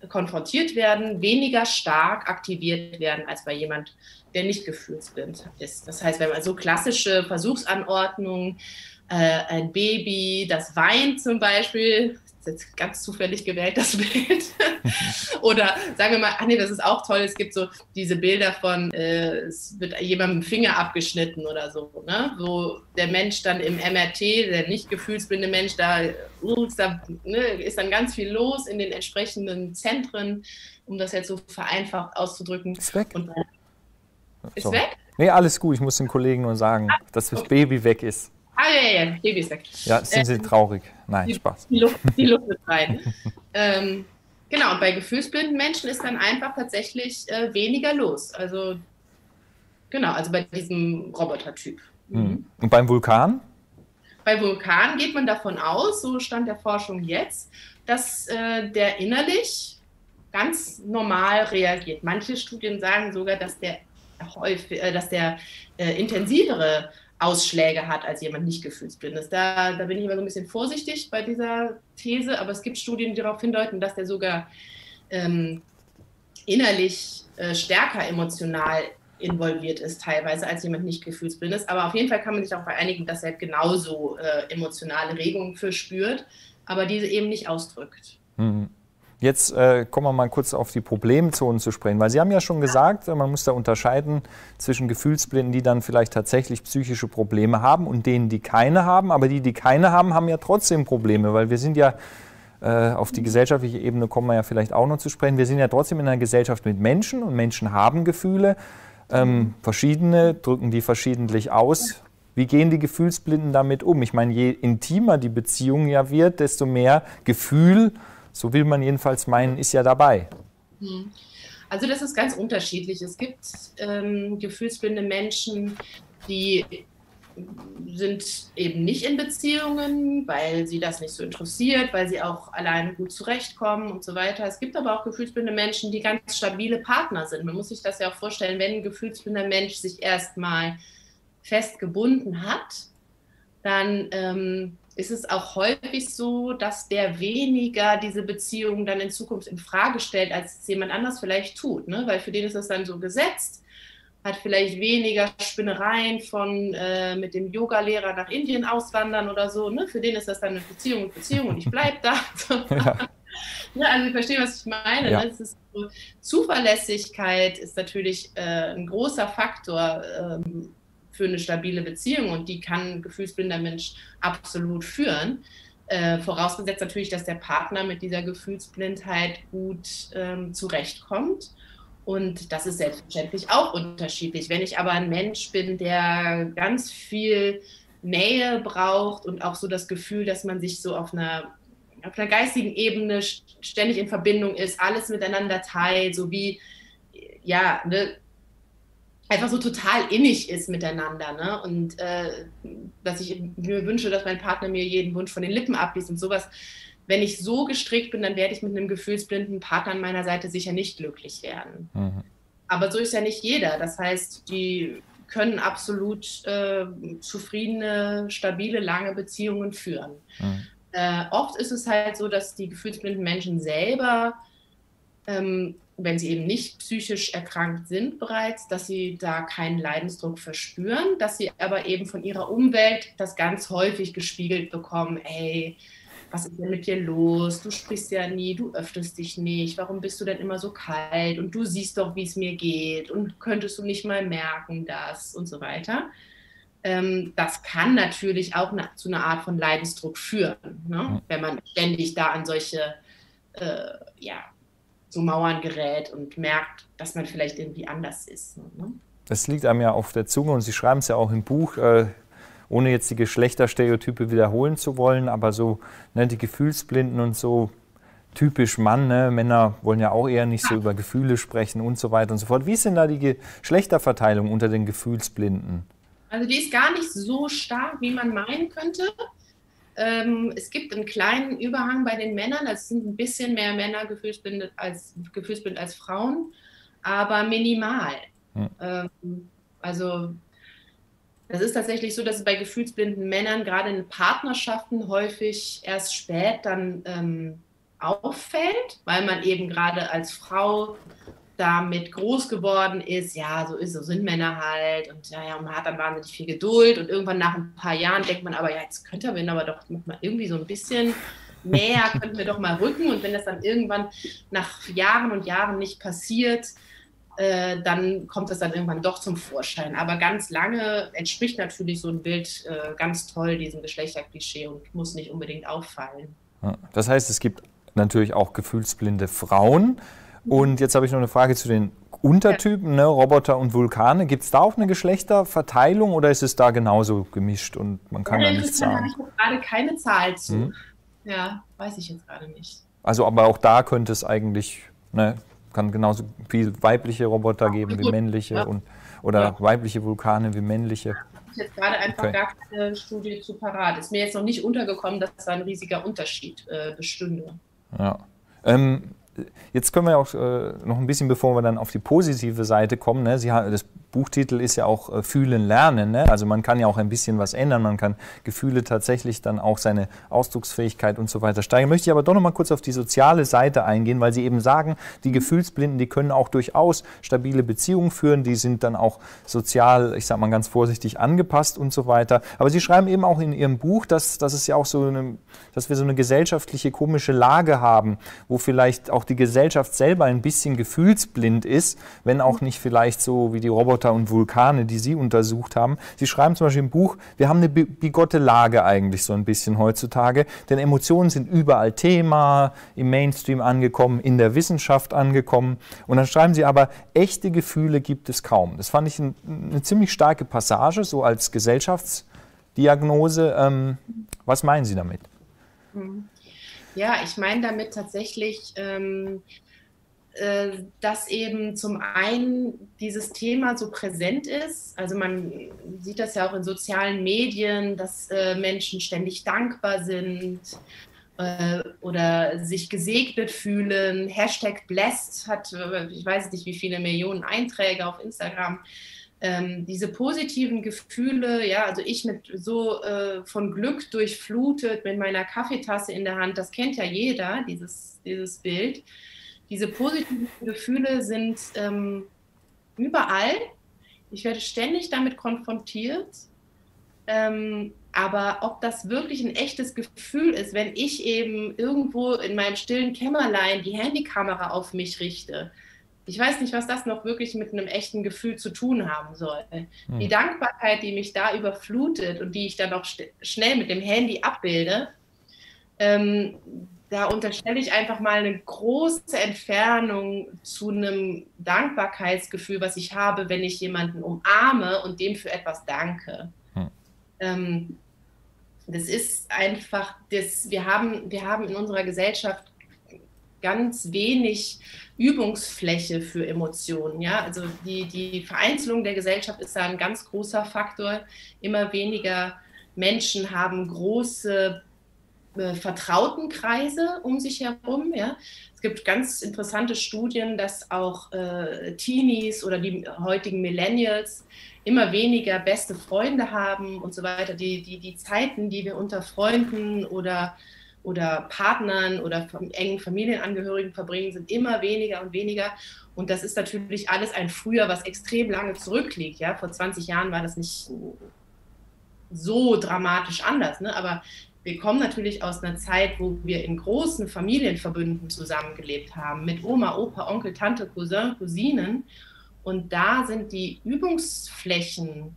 konfrontiert werden, weniger stark aktiviert werden als bei jemand, der nicht gefühlsblind ist. Das heißt, wenn man so klassische Versuchsanordnungen, äh, ein Baby, das weint zum Beispiel, jetzt ganz zufällig gewählt, das Bild. Oder sagen wir mal, ach nee, das ist auch toll, es gibt so diese Bilder von, äh, es wird jemandem Finger abgeschnitten oder so, ne? wo der Mensch dann im MRT, der nicht gefühlsblinde Mensch, da, uh, ist, da ne, ist dann ganz viel los in den entsprechenden Zentren, um das jetzt so vereinfacht auszudrücken. Ist weg. Und, äh, ist so. weg? Nee, alles gut. Ich muss den Kollegen nur sagen, ah, dass das okay. Baby weg ist. Ah, ja, ja, Baby ist weg. Ja, sind sie ähm, traurig? Nein, die, Spaß. Die Luft, die Luft ist rein. ähm, genau, und bei gefühlsblinden Menschen ist dann einfach tatsächlich äh, weniger los. Also, genau, also bei diesem Robotertyp. Mhm. Und beim Vulkan? Bei Vulkan geht man davon aus, so stand der Forschung jetzt, dass äh, der innerlich ganz normal reagiert. Manche Studien sagen sogar, dass der, häufig, äh, dass der äh, intensivere Ausschläge hat als jemand nicht gefühlsblind ist. Da, da bin ich immer so ein bisschen vorsichtig bei dieser These, aber es gibt Studien, die darauf hindeuten, dass der sogar ähm, innerlich äh, stärker emotional involviert ist teilweise als jemand nicht gefühlsblind ist. Aber auf jeden Fall kann man sich darauf einigen, dass er genauso äh, emotionale Regungen für spürt, aber diese eben nicht ausdrückt. Mhm. Jetzt äh, kommen wir mal kurz auf die Problemzonen zu sprechen, weil Sie haben ja schon gesagt, man muss da unterscheiden zwischen Gefühlsblinden, die dann vielleicht tatsächlich psychische Probleme haben und denen, die keine haben. Aber die, die keine haben, haben ja trotzdem Probleme, weil wir sind ja äh, auf die gesellschaftliche Ebene kommen wir ja vielleicht auch noch zu sprechen. Wir sind ja trotzdem in einer Gesellschaft mit Menschen und Menschen haben Gefühle. Ähm, verschiedene drücken die verschiedentlich aus. Wie gehen die Gefühlsblinden damit um? Ich meine, je intimer die Beziehung ja wird, desto mehr Gefühl so will man jedenfalls meinen, ist ja dabei. Hm. Also das ist ganz unterschiedlich. Es gibt ähm, gefühlsblinde Menschen, die sind eben nicht in Beziehungen, weil sie das nicht so interessiert, weil sie auch alleine gut zurechtkommen und so weiter. Es gibt aber auch gefühlsblinde Menschen, die ganz stabile Partner sind. Man muss sich das ja auch vorstellen, wenn ein gefühlsblinder Mensch sich erstmal fest gebunden hat, dann ähm, ist es auch häufig so, dass der weniger diese Beziehung dann in Zukunft in Frage stellt, als es jemand anders vielleicht tut. Ne? Weil für den ist das dann so gesetzt, hat vielleicht weniger Spinnereien von äh, mit dem Yoga-Lehrer nach Indien auswandern oder so. Ne? Für den ist das dann eine Beziehung und Beziehung und ich bleibe da. ja. ja. also ich verstehe, was ich meine. Ja. Ne? So, Zuverlässigkeit ist natürlich äh, ein großer Faktor. Ähm, für eine stabile Beziehung und die kann ein gefühlsblinder Mensch absolut führen. Äh, vorausgesetzt natürlich, dass der Partner mit dieser Gefühlsblindheit gut ähm, zurechtkommt. Und das ist selbstverständlich auch unterschiedlich. Wenn ich aber ein Mensch bin, der ganz viel Nähe braucht und auch so das Gefühl, dass man sich so auf einer, auf einer geistigen Ebene ständig in Verbindung ist, alles miteinander teilt, so wie ja, ne, einfach so total innig ist miteinander. Ne? Und äh, dass ich mir wünsche, dass mein Partner mir jeden Wunsch von den Lippen abliest und sowas. Wenn ich so gestrickt bin, dann werde ich mit einem gefühlsblinden Partner an meiner Seite sicher nicht glücklich werden. Mhm. Aber so ist ja nicht jeder. Das heißt, die können absolut äh, zufriedene, stabile, lange Beziehungen führen. Mhm. Äh, oft ist es halt so, dass die gefühlsblinden Menschen selber ähm, wenn sie eben nicht psychisch erkrankt sind bereits, dass sie da keinen Leidensdruck verspüren, dass sie aber eben von ihrer Umwelt das ganz häufig gespiegelt bekommen, ey, was ist denn mit dir los? Du sprichst ja nie, du öffnest dich nicht. Warum bist du denn immer so kalt? Und du siehst doch, wie es mir geht. Und könntest du nicht mal merken, das und so weiter. Ähm, das kann natürlich auch na, zu einer Art von Leidensdruck führen, ne? wenn man ständig da an solche, äh, ja, so Mauern gerät und merkt, dass man vielleicht irgendwie anders ist. Ne? Das liegt einem ja auf der Zunge und Sie schreiben es ja auch im Buch. Äh ohne jetzt die Geschlechterstereotype wiederholen zu wollen, aber so ne, die Gefühlsblinden und so typisch Mann, ne? Männer wollen ja auch eher nicht so über Gefühle sprechen und so weiter und so fort. Wie ist denn da die Geschlechterverteilung unter den Gefühlsblinden? Also die ist gar nicht so stark, wie man meinen könnte. Ähm, es gibt einen kleinen Überhang bei den Männern. Es sind ein bisschen mehr Männer gefühlsblind als, gefühlsblind als Frauen, aber minimal. Hm. Ähm, also das ist tatsächlich so, dass es bei gefühlsblinden Männern gerade in Partnerschaften häufig erst spät dann ähm, auffällt, weil man eben gerade als Frau damit groß geworden ist, ja, so ist, so sind Männer halt und ja, ja, man hat dann wahnsinnig viel Geduld und irgendwann nach ein paar Jahren denkt man aber, ja, jetzt könnte er aber doch mal irgendwie so ein bisschen näher, könnten wir doch mal rücken und wenn das dann irgendwann nach Jahren und Jahren nicht passiert, äh, dann kommt das dann irgendwann doch zum Vorschein. Aber ganz lange entspricht natürlich so ein Bild äh, ganz toll diesem Geschlechterklischee und muss nicht unbedingt auffallen. Das heißt, es gibt natürlich auch gefühlsblinde Frauen. Und jetzt habe ich noch eine Frage zu den Untertypen, ne, Roboter und Vulkane. Gibt es da auch eine Geschlechterverteilung oder ist es da genauso gemischt und man kann ja, da nichts sagen? Da habe ich gerade keine Zahl zu. Hm. Ja, weiß ich jetzt gerade nicht. Also, aber auch da könnte es eigentlich ne, kann genauso viel weibliche Roboter geben wie männliche ja. und, oder ja. weibliche Vulkane wie männliche. Ich jetzt gerade einfach okay. gar keine Studie zu parat. Ist mir jetzt noch nicht untergekommen, dass da ein riesiger Unterschied äh, bestünde. Ja. Ähm, jetzt können wir auch äh, noch ein bisschen, bevor wir dann auf die positive Seite kommen, ne, Sie, das Buchtitel ist ja auch äh, Fühlen lernen. Ne? Also man kann ja auch ein bisschen was ändern, man kann Gefühle tatsächlich dann auch seine Ausdrucksfähigkeit und so weiter steigern. Möchte ich aber doch noch mal kurz auf die soziale Seite eingehen, weil Sie eben sagen, die Gefühlsblinden, die können auch durchaus stabile Beziehungen führen, die sind dann auch sozial, ich sage mal ganz vorsichtig, angepasst und so weiter. Aber Sie schreiben eben auch in Ihrem Buch, dass, dass es ja auch so eine, dass wir so eine gesellschaftliche komische Lage haben, wo vielleicht auch die Gesellschaft selber ein bisschen gefühlsblind ist, wenn auch nicht vielleicht so wie die Roboter und Vulkane, die Sie untersucht haben. Sie schreiben zum Beispiel im Buch, wir haben eine bigotte Lage eigentlich so ein bisschen heutzutage, denn Emotionen sind überall Thema, im Mainstream angekommen, in der Wissenschaft angekommen. Und dann schreiben Sie aber, echte Gefühle gibt es kaum. Das fand ich ein, eine ziemlich starke Passage, so als Gesellschaftsdiagnose. Ähm, was meinen Sie damit? Hm. Ja, ich meine damit tatsächlich, ähm, äh, dass eben zum einen dieses Thema so präsent ist. Also man sieht das ja auch in sozialen Medien, dass äh, Menschen ständig dankbar sind äh, oder sich gesegnet fühlen. Hashtag blessed hat, ich weiß nicht, wie viele Millionen Einträge auf Instagram. Ähm, diese positiven Gefühle, ja, also ich mit so äh, von Glück durchflutet mit meiner Kaffeetasse in der Hand, das kennt ja jeder, dieses, dieses Bild diese positiven Gefühle sind ähm, überall. Ich werde ständig damit konfrontiert. Ähm, aber ob das wirklich ein echtes Gefühl ist, wenn ich eben irgendwo in meinem stillen Kämmerlein die Handykamera auf mich richte, ich weiß nicht, was das noch wirklich mit einem echten Gefühl zu tun haben soll. Hm. Die Dankbarkeit, die mich da überflutet und die ich dann auch schnell mit dem Handy abbilde, ähm, da unterstelle ich einfach mal eine große Entfernung zu einem Dankbarkeitsgefühl, was ich habe, wenn ich jemanden umarme und dem für etwas danke. Hm. Ähm, das ist einfach, das, wir, haben, wir haben in unserer Gesellschaft ganz wenig Übungsfläche für Emotionen. Ja? Also die, die Vereinzelung der Gesellschaft ist da ein ganz großer Faktor. Immer weniger Menschen haben große äh, vertrauten um sich herum. Ja. Es gibt ganz interessante Studien, dass auch äh, Teenies oder die heutigen Millennials immer weniger beste Freunde haben und so weiter. Die, die, die Zeiten, die wir unter Freunden oder, oder Partnern oder engen Familienangehörigen verbringen, sind immer weniger und weniger. Und das ist natürlich alles ein Früher, was extrem lange zurückliegt. Ja? Vor 20 Jahren war das nicht so dramatisch anders. Ne? Aber wir kommen natürlich aus einer Zeit, wo wir in großen Familienverbünden zusammengelebt haben, mit Oma, Opa, Onkel, Tante, Cousin, Cousinen. Und da sind die Übungsflächen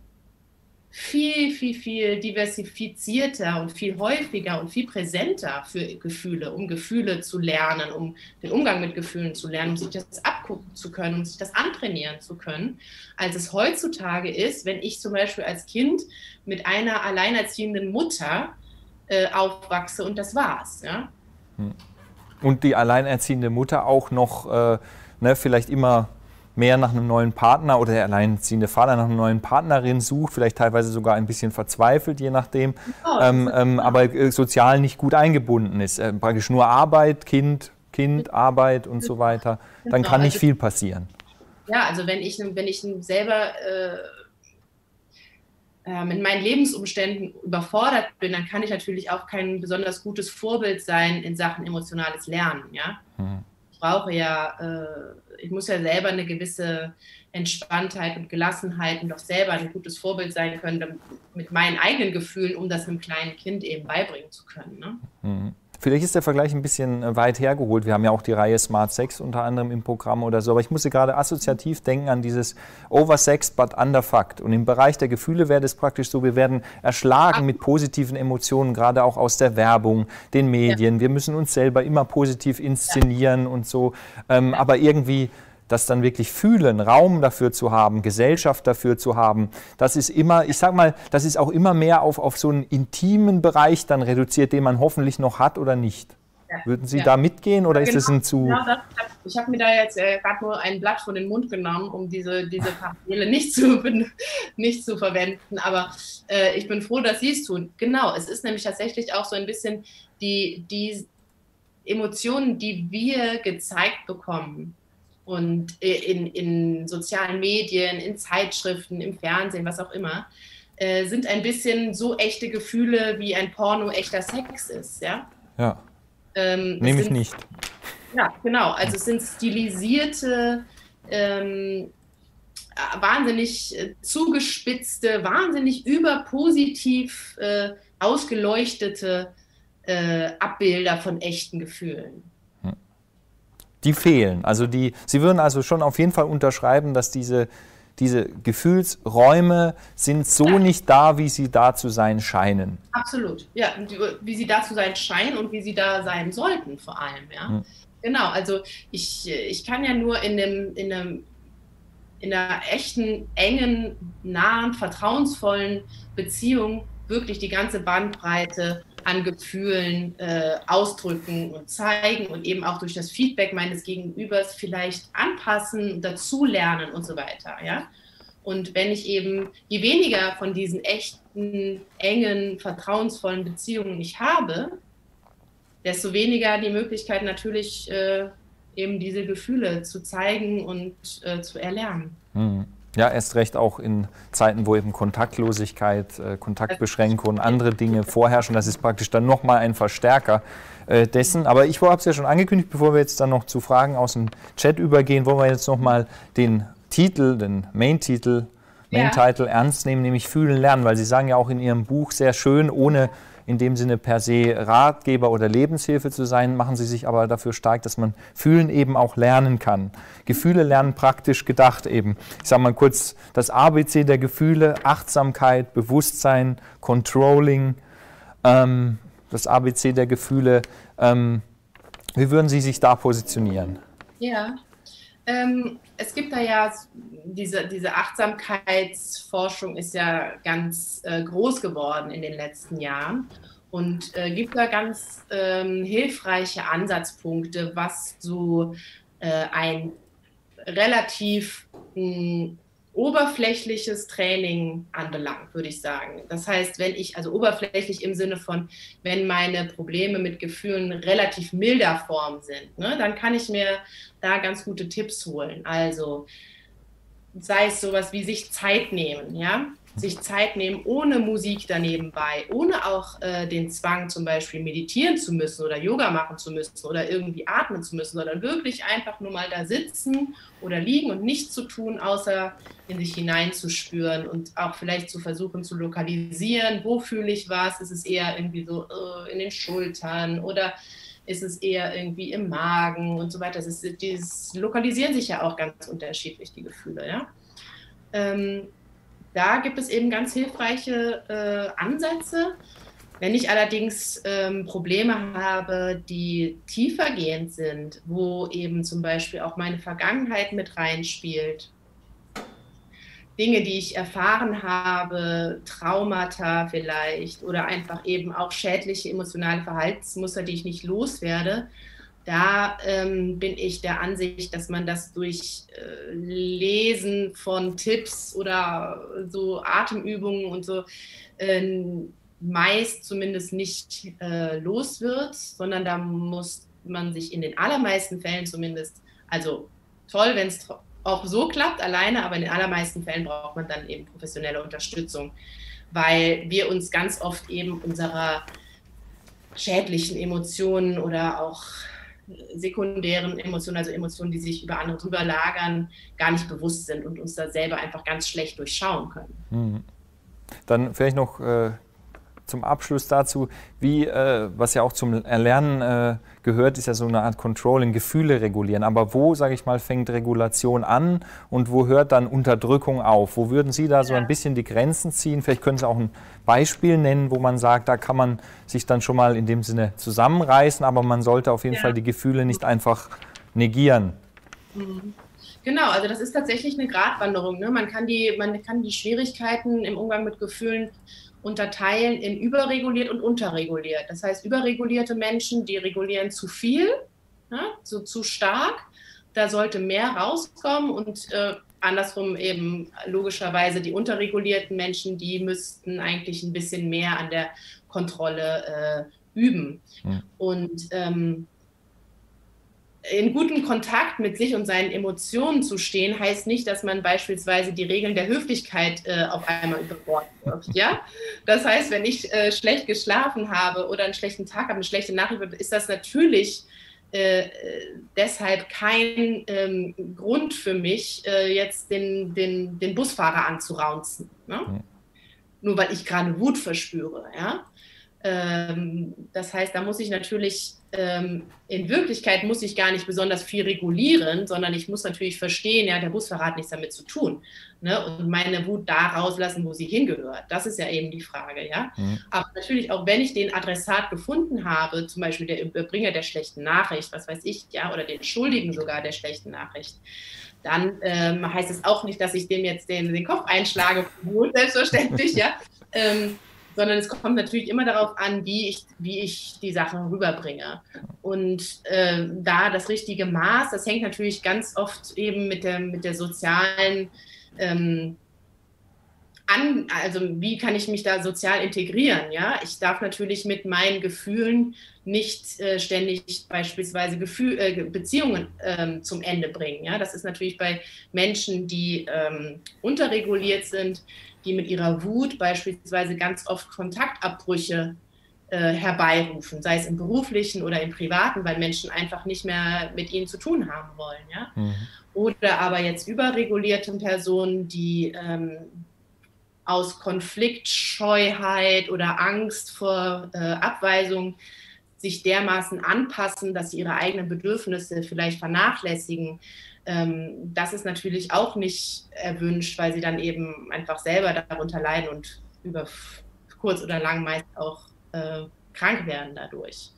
viel, viel, viel diversifizierter und viel häufiger und viel präsenter für Gefühle, um Gefühle zu lernen, um den Umgang mit Gefühlen zu lernen, um sich das abgucken zu können, um sich das antrainieren zu können, als es heutzutage ist, wenn ich zum Beispiel als Kind mit einer alleinerziehenden Mutter äh, aufwachse und das war's. Ja? Hm. Und die alleinerziehende Mutter auch noch äh, ne, vielleicht immer mehr nach einem neuen Partner oder der alleinerziehende Vater nach einer neuen Partnerin sucht, vielleicht teilweise sogar ein bisschen verzweifelt, je nachdem, oh, ähm, ähm, aber äh, sozial nicht gut eingebunden ist. Äh, praktisch nur Arbeit, Kind, Kind, Arbeit und so weiter. Dann genau, kann nicht also viel passieren. Ja, also wenn ich, wenn ich selber äh, ähm, in meinen Lebensumständen überfordert bin, dann kann ich natürlich auch kein besonders gutes Vorbild sein in Sachen emotionales Lernen. Ja? Mhm. Brauche ja, äh, ich muss ja selber eine gewisse Entspanntheit und Gelassenheit und auch selber ein gutes Vorbild sein können mit meinen eigenen Gefühlen, um das einem kleinen Kind eben beibringen zu können. Ne? Mhm. Vielleicht ist der Vergleich ein bisschen äh, weit hergeholt. Wir haben ja auch die Reihe Smart Sex unter anderem im Programm oder so. Aber ich musste gerade assoziativ denken an dieses Oversexed but underfucked. Und im Bereich der Gefühle wäre das praktisch so, wir werden erschlagen mit positiven Emotionen, gerade auch aus der Werbung, den Medien. Ja. Wir müssen uns selber immer positiv inszenieren ja. und so. Ähm, aber irgendwie das dann wirklich fühlen, Raum dafür zu haben, Gesellschaft dafür zu haben, das ist immer, ich sag mal, das ist auch immer mehr auf, auf so einen intimen Bereich dann reduziert, den man hoffentlich noch hat oder nicht. Ja, Würden Sie ja. da mitgehen oder genau, ist es ein zu. Genau das, ich habe mir da jetzt äh, gerade nur ein Blatt von den Mund genommen, um diese, diese Parallele nicht zu, nicht zu verwenden. Aber äh, ich bin froh, dass Sie es tun. Genau, es ist nämlich tatsächlich auch so ein bisschen die, die Emotionen, die wir gezeigt bekommen und in, in sozialen Medien, in Zeitschriften, im Fernsehen, was auch immer, äh, sind ein bisschen so echte Gefühle, wie ein Porno echter Sex ist. Ja. ja. Ähm, Nehme ich nicht. Ja, genau. Also es sind stilisierte, ähm, wahnsinnig äh, zugespitzte, wahnsinnig überpositiv äh, ausgeleuchtete äh, Abbilder von echten Gefühlen die fehlen. Also die, Sie würden also schon auf jeden Fall unterschreiben, dass diese, diese Gefühlsräume sind so ja. nicht da, wie sie da zu sein scheinen. Absolut, ja, wie sie da zu sein scheinen und wie sie da sein sollten vor allem, ja. Hm. Genau, also ich, ich kann ja nur in einem, in einem in einer echten, engen, nahen, vertrauensvollen Beziehung wirklich die ganze Bandbreite an Gefühlen äh, ausdrücken und zeigen und eben auch durch das Feedback meines Gegenübers vielleicht anpassen, dazulernen und so weiter. Ja? Und wenn ich eben, je weniger von diesen echten, engen, vertrauensvollen Beziehungen ich habe, desto weniger die Möglichkeit natürlich äh, eben diese Gefühle zu zeigen und äh, zu erlernen. Mhm. Ja, erst recht auch in Zeiten, wo eben Kontaktlosigkeit, äh, Kontaktbeschränkungen, andere Dinge vorherrschen. Das ist praktisch dann nochmal ein Verstärker äh, dessen. Aber ich habe es ja schon angekündigt, bevor wir jetzt dann noch zu Fragen aus dem Chat übergehen, wollen wir jetzt nochmal den Titel, den Main-Titel, Main-Title ja. ernst nehmen, nämlich Fühlen lernen, weil Sie sagen ja auch in Ihrem Buch sehr schön, ohne in dem Sinne per se Ratgeber oder Lebenshilfe zu sein, machen sie sich aber dafür stark, dass man Fühlen eben auch lernen kann. Gefühle lernen praktisch gedacht eben. Ich sage mal kurz das ABC der Gefühle, Achtsamkeit, Bewusstsein, Controlling, ähm, das ABC der Gefühle. Ähm, wie würden Sie sich da positionieren? Ja, ähm, es gibt da ja diese, diese Achtsamkeitsforschung ist ja ganz äh, groß geworden in den letzten Jahren und äh, gibt da ganz ähm, hilfreiche Ansatzpunkte, was so äh, ein relativ mh, oberflächliches Training anbelangt, würde ich sagen. Das heißt, wenn ich, also oberflächlich im Sinne von, wenn meine Probleme mit Gefühlen relativ milder Form sind, ne, dann kann ich mir da ganz gute Tipps holen. Also sei es sowas wie sich Zeit nehmen, ja. Sich Zeit nehmen, ohne Musik daneben bei, ohne auch äh, den Zwang zum Beispiel meditieren zu müssen oder Yoga machen zu müssen oder irgendwie atmen zu müssen, sondern wirklich einfach nur mal da sitzen oder liegen und nichts zu tun, außer in sich hineinzuspüren und auch vielleicht zu versuchen zu lokalisieren, wo fühle ich was, ist es eher irgendwie so uh, in den Schultern oder ist es eher irgendwie im Magen und so weiter. Das ist, dieses lokalisieren sich ja auch ganz unterschiedlich, die Gefühle, ja. Ähm, da gibt es eben ganz hilfreiche äh, Ansätze. Wenn ich allerdings ähm, Probleme habe, die tiefergehend sind, wo eben zum Beispiel auch meine Vergangenheit mit reinspielt, Dinge, die ich erfahren habe, Traumata vielleicht oder einfach eben auch schädliche emotionale Verhaltensmuster, die ich nicht loswerde, da ähm, bin ich der Ansicht, dass man das durch äh, Lesen von Tipps oder so Atemübungen und so äh, meist zumindest nicht äh, los wird, sondern da muss man sich in den allermeisten Fällen zumindest, also toll, wenn es auch so klappt alleine, aber in den allermeisten Fällen braucht man dann eben professionelle Unterstützung, weil wir uns ganz oft eben unserer schädlichen Emotionen oder auch sekundären Emotionen, also Emotionen, die sich über andere drüber lagern, gar nicht bewusst sind und uns da selber einfach ganz schlecht durchschauen können. Mhm. Dann vielleicht noch äh, zum Abschluss dazu, wie, äh, was ja auch zum Erlernen äh, gehört, ist ja so eine Art Controlling, Gefühle regulieren. Aber wo, sage ich mal, fängt Regulation an und wo hört dann Unterdrückung auf? Wo würden Sie da so ein bisschen die Grenzen ziehen? Vielleicht können Sie auch ein Beispiel nennen, wo man sagt, da kann man sich dann schon mal in dem Sinne zusammenreißen, aber man sollte auf jeden ja. Fall die Gefühle nicht einfach negieren. Mhm. Genau, also das ist tatsächlich eine Gratwanderung. Ne? Man, kann die, man kann die Schwierigkeiten im Umgang mit Gefühlen unterteilen in überreguliert und unterreguliert. Das heißt, überregulierte Menschen, die regulieren zu viel, ja, so zu stark. Da sollte mehr rauskommen und äh, andersrum eben logischerweise die unterregulierten Menschen, die müssten eigentlich ein bisschen mehr an der Kontrolle äh, üben. Ja. Und ähm, in gutem Kontakt mit sich und seinen Emotionen zu stehen, heißt nicht, dass man beispielsweise die Regeln der Höflichkeit äh, auf einmal über Bord wirft. Ja? Das heißt, wenn ich äh, schlecht geschlafen habe oder einen schlechten Tag habe, eine schlechte Nachricht, ist das natürlich äh, deshalb kein ähm, Grund für mich, äh, jetzt den, den, den Busfahrer anzuraunzen. Ne? Nur weil ich gerade Wut verspüre. Ja? Ähm, das heißt, da muss ich natürlich ähm, in Wirklichkeit muss ich gar nicht besonders viel regulieren, sondern ich muss natürlich verstehen, ja, der Busfahrer hat nichts damit zu tun. Ne? Und meine Wut da rauslassen, wo sie hingehört. Das ist ja eben die Frage, ja. Mhm. Aber natürlich auch, wenn ich den Adressat gefunden habe, zum Beispiel der Überbringer der schlechten Nachricht, was weiß ich, ja, oder den Schuldigen sogar der schlechten Nachricht, dann ähm, heißt es auch nicht, dass ich dem jetzt den, den Kopf einschlage, selbstverständlich, ja. Ähm, sondern es kommt natürlich immer darauf an, wie ich, wie ich die Sachen rüberbringe. Und äh, da das richtige Maß, das hängt natürlich ganz oft eben mit der, mit der sozialen ähm, an, also wie kann ich mich da sozial integrieren? Ja, ich darf natürlich mit meinen Gefühlen nicht äh, ständig beispielsweise Gefühl, äh, Beziehungen ähm, zum Ende bringen. Ja, das ist natürlich bei Menschen, die ähm, unterreguliert sind, die mit ihrer Wut beispielsweise ganz oft Kontaktabbrüche äh, herbeirufen, sei es im beruflichen oder im privaten, weil Menschen einfach nicht mehr mit ihnen zu tun haben wollen. Ja? Mhm. Oder aber jetzt überregulierten Personen, die ähm, aus Konfliktscheuheit oder Angst vor äh, Abweisung sich dermaßen anpassen, dass sie ihre eigenen Bedürfnisse vielleicht vernachlässigen, ähm, das ist natürlich auch nicht erwünscht, weil sie dann eben einfach selber darunter leiden und über kurz oder lang meist auch äh, krank werden dadurch.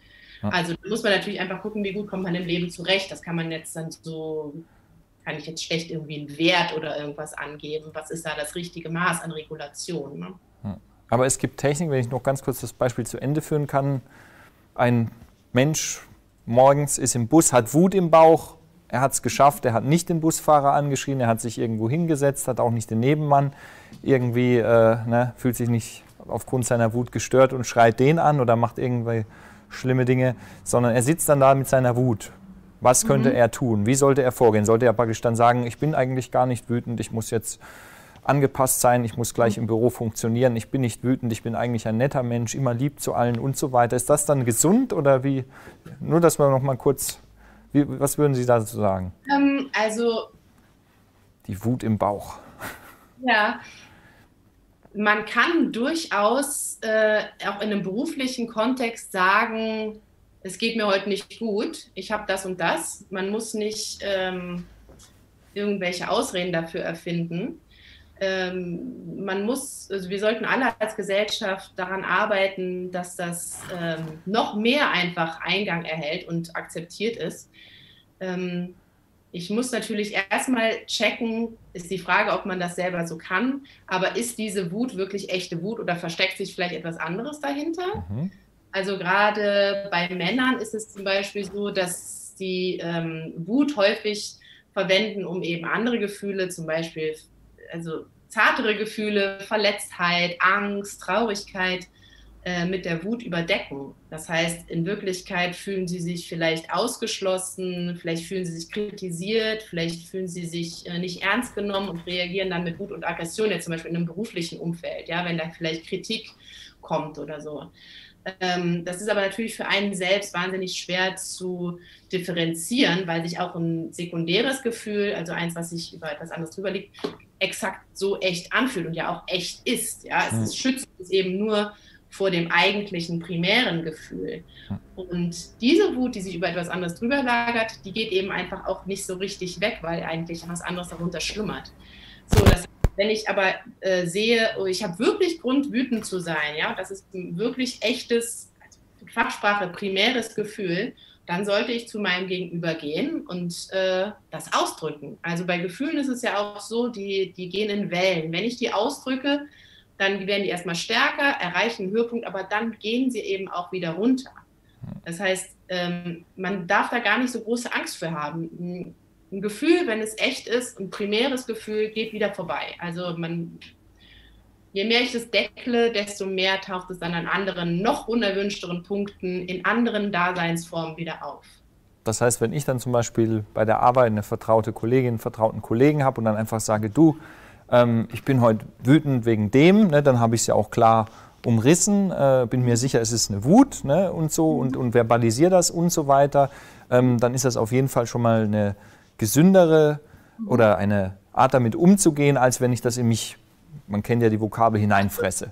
Ja. Also da muss man natürlich einfach gucken, wie gut kommt man im Leben zurecht. Das kann man jetzt dann so, kann ich jetzt schlecht irgendwie einen Wert oder irgendwas angeben. Was ist da das richtige Maß an Regulation? Ne? Ja. Aber es gibt Techniken, wenn ich noch ganz kurz das Beispiel zu Ende führen kann. Ein Mensch morgens ist im Bus, hat Wut im Bauch, er hat es geschafft, er hat nicht den Busfahrer angeschrien, er hat sich irgendwo hingesetzt, hat auch nicht den Nebenmann irgendwie, äh, ne, fühlt sich nicht aufgrund seiner Wut gestört und schreit den an oder macht irgendwie schlimme Dinge, sondern er sitzt dann da mit seiner Wut. Was könnte mhm. er tun? Wie sollte er vorgehen? Sollte er praktisch dann sagen, ich bin eigentlich gar nicht wütend, ich muss jetzt angepasst sein, ich muss gleich im Büro funktionieren, ich bin nicht wütend, ich bin eigentlich ein netter Mensch, immer lieb zu allen und so weiter. Ist das dann gesund oder wie? Nur, dass wir noch mal kurz, wie, was würden Sie dazu sagen? Ähm, also. Die Wut im Bauch. Ja, man kann durchaus äh, auch in einem beruflichen Kontext sagen, es geht mir heute nicht gut, ich habe das und das. Man muss nicht ähm, irgendwelche Ausreden dafür erfinden. Ähm, man muss, also wir sollten alle als Gesellschaft daran arbeiten, dass das ähm, noch mehr einfach Eingang erhält und akzeptiert ist. Ähm, ich muss natürlich erstmal checken, ist die Frage, ob man das selber so kann, aber ist diese Wut wirklich echte Wut oder versteckt sich vielleicht etwas anderes dahinter? Mhm. Also gerade bei Männern ist es zum Beispiel so, dass sie ähm, Wut häufig verwenden, um eben andere Gefühle, zum Beispiel also zartere Gefühle, Verletztheit, Angst, Traurigkeit, äh, mit der Wut überdecken. Das heißt, in Wirklichkeit fühlen sie sich vielleicht ausgeschlossen, vielleicht fühlen sie sich kritisiert, vielleicht fühlen sie sich äh, nicht ernst genommen und reagieren dann mit Wut und Aggression, jetzt zum Beispiel in einem beruflichen Umfeld, ja, wenn da vielleicht Kritik kommt oder so. Ähm, das ist aber natürlich für einen selbst wahnsinnig schwer zu differenzieren, weil sich auch ein sekundäres Gefühl, also eins, was sich über etwas anderes drüber liegt, exakt so echt anfühlt und ja auch echt ist. Ja, es ist, schützt es eben nur vor dem eigentlichen primären Gefühl. Und diese Wut, die sich über etwas anderes drüber lagert, die geht eben einfach auch nicht so richtig weg, weil eigentlich was anderes darunter schlummert. So, das, wenn ich aber äh, sehe, oh, ich habe wirklich Grund, wütend zu sein, ja, das ist ein wirklich echtes, also Fachsprache, primäres Gefühl, dann sollte ich zu meinem Gegenüber gehen und äh, das ausdrücken. Also bei Gefühlen ist es ja auch so, die, die gehen in Wellen. Wenn ich die ausdrücke, dann werden die erstmal stärker, erreichen einen Höhepunkt, aber dann gehen sie eben auch wieder runter. Das heißt, ähm, man darf da gar nicht so große Angst für haben. Ein Gefühl, wenn es echt ist, ein primäres Gefühl, geht wieder vorbei. Also man, je mehr ich das deckle, desto mehr taucht es dann an anderen, noch unerwünschteren Punkten, in anderen Daseinsformen wieder auf. Das heißt, wenn ich dann zum Beispiel bei der Arbeit eine vertraute Kollegin, einen vertrauten Kollegen habe und dann einfach sage, du, ähm, ich bin heute wütend wegen dem, ne, dann habe ich es ja auch klar umrissen, äh, bin mir sicher, es ist eine Wut ne, und so und, und verbalisiere das und so weiter, ähm, dann ist das auf jeden Fall schon mal eine gesündere oder eine Art damit umzugehen, als wenn ich das in mich, man kennt ja die Vokabel, hineinfresse.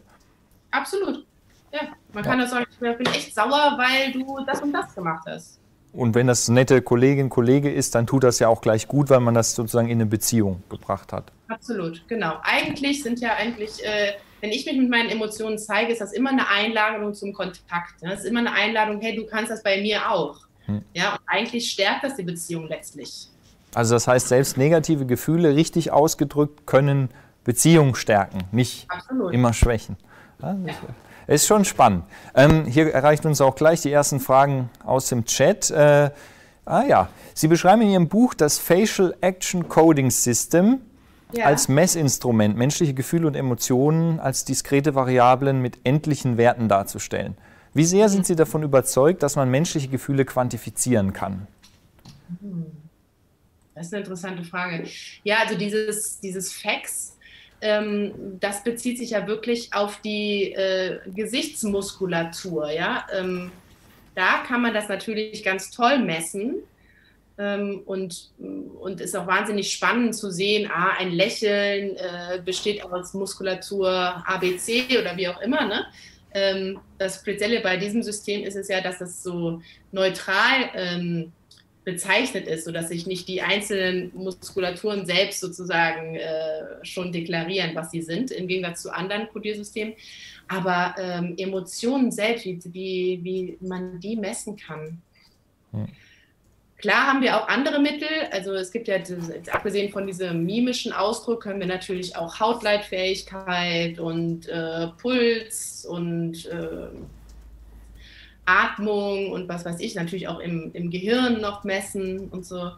Absolut. Ja, man kann ja sagen, ich bin echt sauer, weil du das und das gemacht hast. Und wenn das nette Kollegin, Kollege ist, dann tut das ja auch gleich gut, weil man das sozusagen in eine Beziehung gebracht hat. Absolut, genau. Eigentlich sind ja eigentlich, äh, wenn ich mich mit meinen Emotionen zeige, ist das immer eine Einladung zum Kontakt. Das ne? ist immer eine Einladung, hey, du kannst das bei mir auch. Hm. Ja, und eigentlich stärkt das die Beziehung letztlich. Also das heißt, selbst negative Gefühle richtig ausgedrückt können Beziehungen stärken, nicht Absolut. immer schwächen. Ja. Ist schon spannend. Ähm, hier erreichen uns auch gleich die ersten Fragen aus dem Chat. Äh, ah ja, Sie beschreiben in Ihrem Buch das Facial Action Coding System ja. als Messinstrument, menschliche Gefühle und Emotionen als diskrete Variablen mit endlichen Werten darzustellen. Wie sehr sind Sie davon überzeugt, dass man menschliche Gefühle quantifizieren kann? Das ist eine interessante Frage. Ja, also dieses, dieses Fax, ähm, das bezieht sich ja wirklich auf die äh, Gesichtsmuskulatur. Ja? Ähm, da kann man das natürlich ganz toll messen. Ähm, und, und ist auch wahnsinnig spannend zu sehen, ah, ein Lächeln äh, besteht aus Muskulatur ABC oder wie auch immer. Ne? Ähm, das Spezielle bei diesem System ist es ja, dass es so neutral ähm, bezeichnet ist, sodass sich nicht die einzelnen Muskulaturen selbst sozusagen äh, schon deklarieren, was sie sind, im Gegensatz zu anderen Kodiersystemen. Aber ähm, Emotionen selbst, wie, wie, wie man die messen kann. Hm. Klar haben wir auch andere Mittel. Also es gibt ja, abgesehen von diesem mimischen Ausdruck, können wir natürlich auch Hautleitfähigkeit und äh, Puls und äh, Atmung und was weiß ich, natürlich auch im, im Gehirn noch messen und so.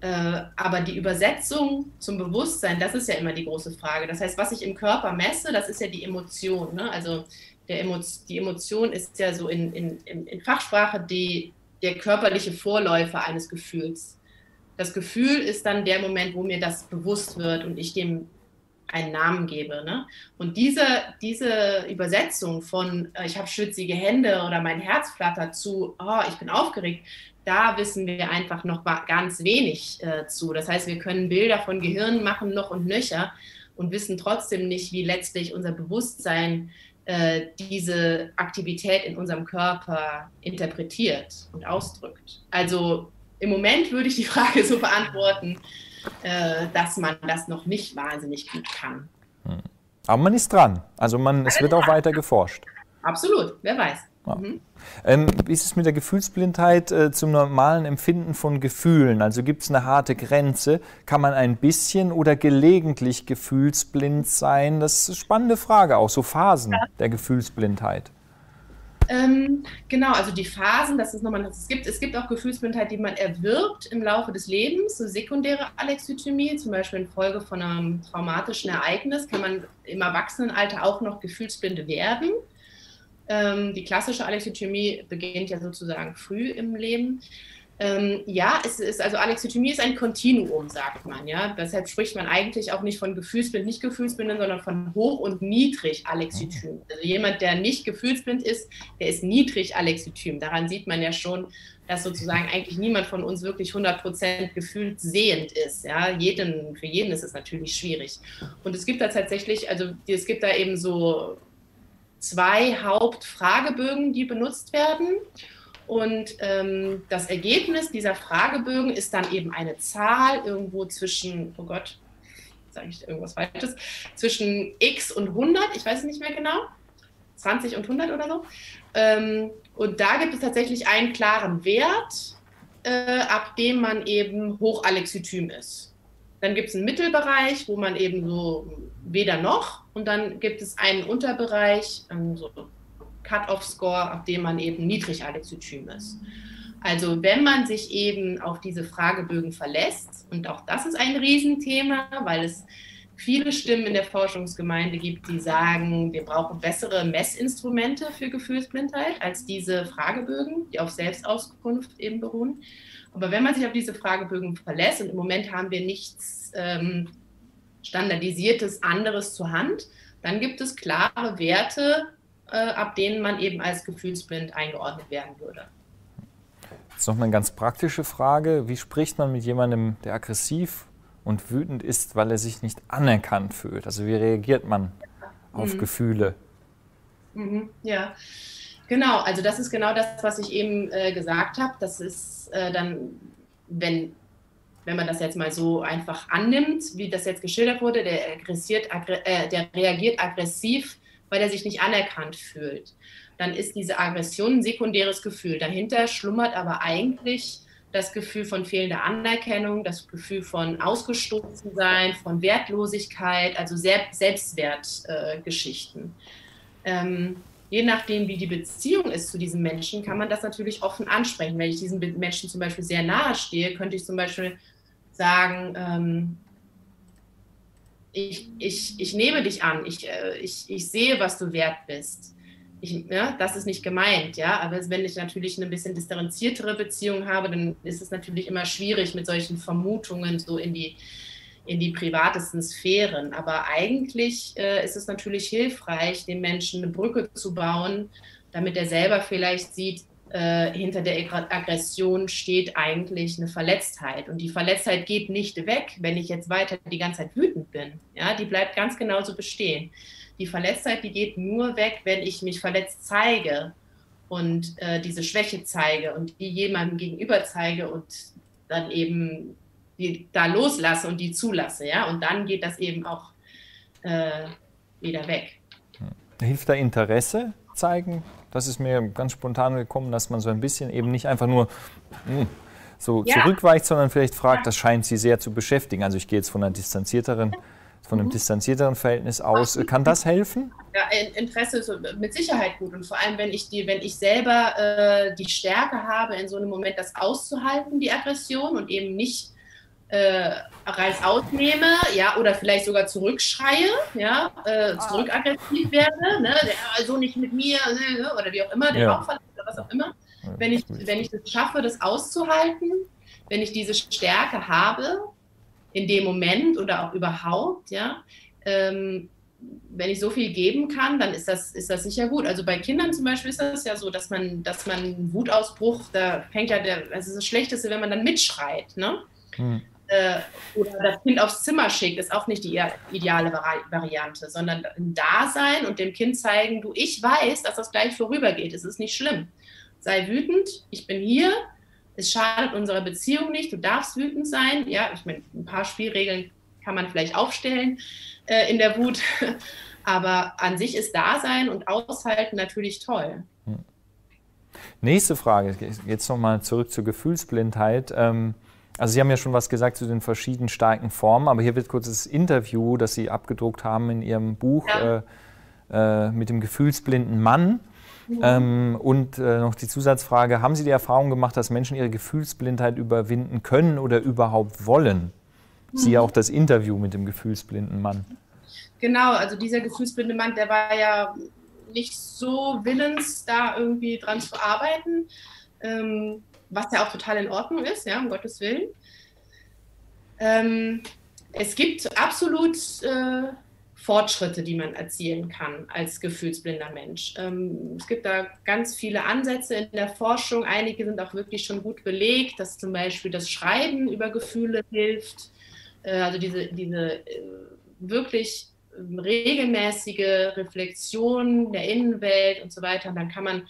Äh, aber die Übersetzung zum Bewusstsein, das ist ja immer die große Frage. Das heißt, was ich im Körper messe, das ist ja die Emotion. Ne? Also Emo die Emotion ist ja so in, in, in Fachsprache die, der körperliche Vorläufer eines Gefühls. Das Gefühl ist dann der Moment, wo mir das bewusst wird und ich dem einen Namen gebe. Ne? Und diese, diese Übersetzung von äh, ich habe schwitzige Hände oder mein Herz flattert zu oh, ich bin aufgeregt, da wissen wir einfach noch ganz wenig äh, zu. Das heißt, wir können Bilder von Gehirn machen noch und nöcher und wissen trotzdem nicht, wie letztlich unser Bewusstsein äh, diese Aktivität in unserem Körper interpretiert und ausdrückt. Also im Moment würde ich die Frage so beantworten, äh, dass man das noch nicht wahnsinnig gut kann. Aber man ist dran. Also man, es wird auch weiter geforscht. Absolut, wer weiß. Ja. Mhm. Ähm, wie ist es mit der Gefühlsblindheit äh, zum normalen Empfinden von Gefühlen? Also gibt es eine harte Grenze? Kann man ein bisschen oder gelegentlich gefühlsblind sein? Das ist eine spannende Frage, auch so Phasen ja. der Gefühlsblindheit. Ähm, genau, also die Phasen, das ist nochmal, es gibt, es gibt auch Gefühlsblindheit, die man erwirbt im Laufe des Lebens, so sekundäre Alexithymie, zum Beispiel infolge von einem traumatischen Ereignis, kann man im Erwachsenenalter auch noch gefühlsblinde werden. Ähm, die klassische Alexithymie beginnt ja sozusagen früh im Leben. Ähm, ja, es ist, also Alexithymie ist ein Kontinuum, sagt man. Ja? Deshalb spricht man eigentlich auch nicht von gefühlsblind, nicht gefühlsblind, sondern von hoch und niedrig Alexithym. Also jemand, der nicht gefühlsblind ist, der ist niedrig Alexithym. Daran sieht man ja schon, dass sozusagen eigentlich niemand von uns wirklich 100% gefühlt sehend ist. Ja? Jeden, für jeden ist es natürlich schwierig. Und es gibt da tatsächlich, also es gibt da eben so zwei Hauptfragebögen, die benutzt werden. Und ähm, das Ergebnis dieser Fragebögen ist dann eben eine Zahl irgendwo zwischen, oh Gott, sage ich irgendwas Falsches, zwischen x und 100, ich weiß es nicht mehr genau, 20 und 100 oder so. Ähm, und da gibt es tatsächlich einen klaren Wert, äh, ab dem man eben hochalexithym ist. Dann gibt es einen Mittelbereich, wo man eben so weder noch, und dann gibt es einen Unterbereich, ähm, so Cut-off-Score, ab dem man eben niedrig alexithym ist. Also wenn man sich eben auf diese Fragebögen verlässt, und auch das ist ein Riesenthema, weil es viele Stimmen in der Forschungsgemeinde gibt, die sagen, wir brauchen bessere Messinstrumente für Gefühlsblindheit als diese Fragebögen, die auf Selbstauskunft eben beruhen. Aber wenn man sich auf diese Fragebögen verlässt, und im Moment haben wir nichts ähm, standardisiertes anderes zur Hand, dann gibt es klare Werte, ab denen man eben als gefühlsblind eingeordnet werden würde. Jetzt noch eine ganz praktische Frage. Wie spricht man mit jemandem, der aggressiv und wütend ist, weil er sich nicht anerkannt fühlt? Also wie reagiert man auf mhm. Gefühle? Mhm, ja, genau. Also das ist genau das, was ich eben äh, gesagt habe. Das ist äh, dann, wenn, wenn man das jetzt mal so einfach annimmt, wie das jetzt geschildert wurde, der, aggressiert, äh, der reagiert aggressiv weil er sich nicht anerkannt fühlt. Dann ist diese Aggression ein sekundäres Gefühl. Dahinter schlummert aber eigentlich das Gefühl von fehlender Anerkennung, das Gefühl von ausgestoßen sein, von Wertlosigkeit, also Selbstwertgeschichten. Äh, ähm, je nachdem, wie die Beziehung ist zu diesem Menschen, kann man das natürlich offen ansprechen. Wenn ich diesem Menschen zum Beispiel sehr nahe stehe, könnte ich zum Beispiel sagen, ähm, ich, ich, ich nehme dich an, ich, äh, ich, ich sehe, was du wert bist. Ich, ja, das ist nicht gemeint, ja. Aber wenn ich natürlich eine bisschen distanziertere Beziehung habe, dann ist es natürlich immer schwierig mit solchen Vermutungen so in die, in die privatesten Sphären. Aber eigentlich äh, ist es natürlich hilfreich, dem Menschen eine Brücke zu bauen, damit er selber vielleicht sieht, äh, hinter der Aggression steht eigentlich eine Verletztheit. Und die Verletztheit geht nicht weg, wenn ich jetzt weiter die ganze Zeit wütend bin. Ja, die bleibt ganz genauso bestehen. Die Verletztheit, die geht nur weg, wenn ich mich verletzt zeige und äh, diese Schwäche zeige und die jemandem gegenüber zeige und dann eben die da loslasse und die zulasse. Ja, und dann geht das eben auch äh, wieder weg. Hilft da Interesse zeigen das ist mir ganz spontan gekommen, dass man so ein bisschen eben nicht einfach nur mh, hm, so ja. zurückweicht, sondern vielleicht fragt, das scheint Sie sehr zu beschäftigen. Also ich gehe jetzt von einer distanzierteren von einem mhm. distanzierteren Verhältnis aus. Kann das helfen? Ja, Interesse ist mit Sicherheit gut. Und vor allem, wenn ich, die, wenn ich selber äh, die Stärke habe, in so einem Moment das auszuhalten, die Aggression und eben nicht äh, Reis ausnehme, ja, oder vielleicht sogar zurückschreie, ja, äh, ah. zurückaggressiv werde, ne, also nicht mit mir, ne, oder wie auch immer, der ja. Raum verlässt oder was auch immer. Wenn ich, wenn ich es schaffe, das auszuhalten, wenn ich diese Stärke habe, in dem Moment oder auch überhaupt, ja, äh, ähm, wenn ich so viel geben kann, dann ist das, ist das sicher gut. Also bei Kindern zum Beispiel ist das ja so, dass man, dass man einen Wutausbruch, da fängt ja der, also das Schlechteste, wenn man dann mitschreit, ne? Hm. Äh, oder das Kind aufs Zimmer schickt, ist auch nicht die ideale Variante, sondern ein Dasein und dem Kind zeigen, du, ich weiß, dass das gleich vorübergeht, es ist nicht schlimm. Sei wütend, ich bin hier, es schadet unserer Beziehung nicht, du darfst wütend sein. Ja, ich meine, ein paar Spielregeln kann man vielleicht aufstellen äh, in der Wut, aber an sich ist Dasein und Aushalten natürlich toll. Hm. Nächste Frage, jetzt nochmal zurück zur Gefühlsblindheit. Ähm, also Sie haben ja schon was gesagt zu den verschiedenen starken Formen, aber hier wird kurz das Interview, das Sie abgedruckt haben in Ihrem Buch ja. äh, äh, mit dem gefühlsblinden Mann. Mhm. Ähm, und äh, noch die Zusatzfrage, haben Sie die Erfahrung gemacht, dass Menschen ihre Gefühlsblindheit überwinden können oder überhaupt wollen? Mhm. Sie auch das Interview mit dem gefühlsblinden Mann. Genau, also dieser gefühlsblinde Mann, der war ja nicht so willens, da irgendwie dran zu arbeiten. Ähm, was ja auch total in Ordnung ist, ja, um Gottes Willen. Ähm, es gibt absolut äh, Fortschritte, die man erzielen kann als gefühlsblinder Mensch. Ähm, es gibt da ganz viele Ansätze in der Forschung. Einige sind auch wirklich schon gut belegt, dass zum Beispiel das Schreiben über Gefühle hilft. Äh, also diese, diese äh, wirklich regelmäßige Reflexion der Innenwelt und so weiter. Und dann kann man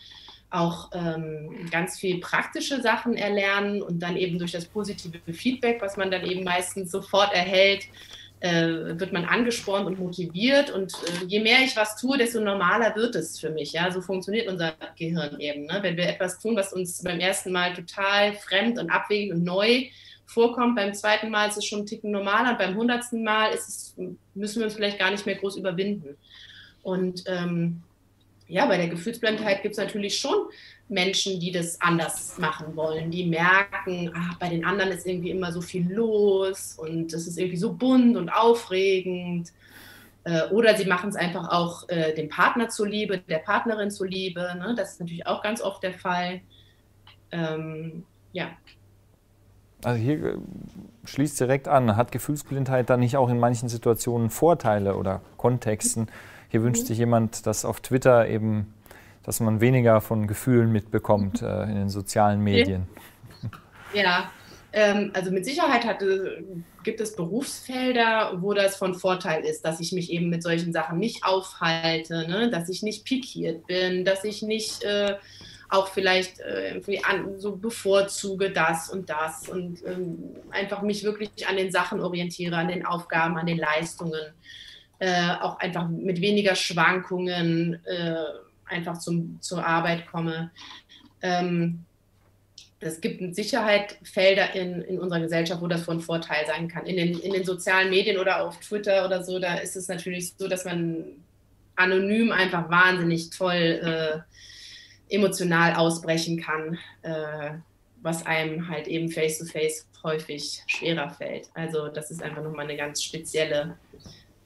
auch ähm, ganz viel praktische Sachen erlernen und dann eben durch das positive Feedback, was man dann eben meistens sofort erhält, äh, wird man angespornt und motiviert und äh, je mehr ich was tue, desto normaler wird es für mich. Ja, so funktioniert unser Gehirn eben. Ne? Wenn wir etwas tun, was uns beim ersten Mal total fremd und abwegig und neu vorkommt, beim zweiten Mal ist es schon ein Ticken normaler und beim hundertsten Mal es, müssen wir uns vielleicht gar nicht mehr groß überwinden. Und ähm, ja, bei der Gefühlsblindheit gibt es natürlich schon Menschen, die das anders machen wollen, die merken, ach, bei den anderen ist irgendwie immer so viel los und es ist irgendwie so bunt und aufregend. Äh, oder sie machen es einfach auch äh, dem Partner zuliebe, der Partnerin zuliebe. Ne? Das ist natürlich auch ganz oft der Fall. Ähm, ja. Also hier äh, schließt direkt an, hat Gefühlsblindheit dann nicht auch in manchen Situationen Vorteile oder Kontexten? Hier wünscht mhm. sich jemand, dass auf Twitter eben, dass man weniger von Gefühlen mitbekommt äh, in den sozialen Medien. Ja, ähm, also mit Sicherheit hatte, gibt es Berufsfelder, wo das von Vorteil ist, dass ich mich eben mit solchen Sachen nicht aufhalte, ne? dass ich nicht pikiert bin, dass ich nicht äh, auch vielleicht äh, an, so bevorzuge das und das und ähm, einfach mich wirklich an den Sachen orientiere, an den Aufgaben, an den Leistungen äh, auch einfach mit weniger Schwankungen äh, einfach zum, zur Arbeit komme. Ähm, es gibt mit Sicherheit Felder in, in unserer Gesellschaft, wo das von Vorteil sein kann. In den, in den sozialen Medien oder auf Twitter oder so, da ist es natürlich so, dass man anonym einfach wahnsinnig toll äh, emotional ausbrechen kann, äh, was einem halt eben face-to-face -face häufig schwerer fällt. Also das ist einfach nochmal eine ganz spezielle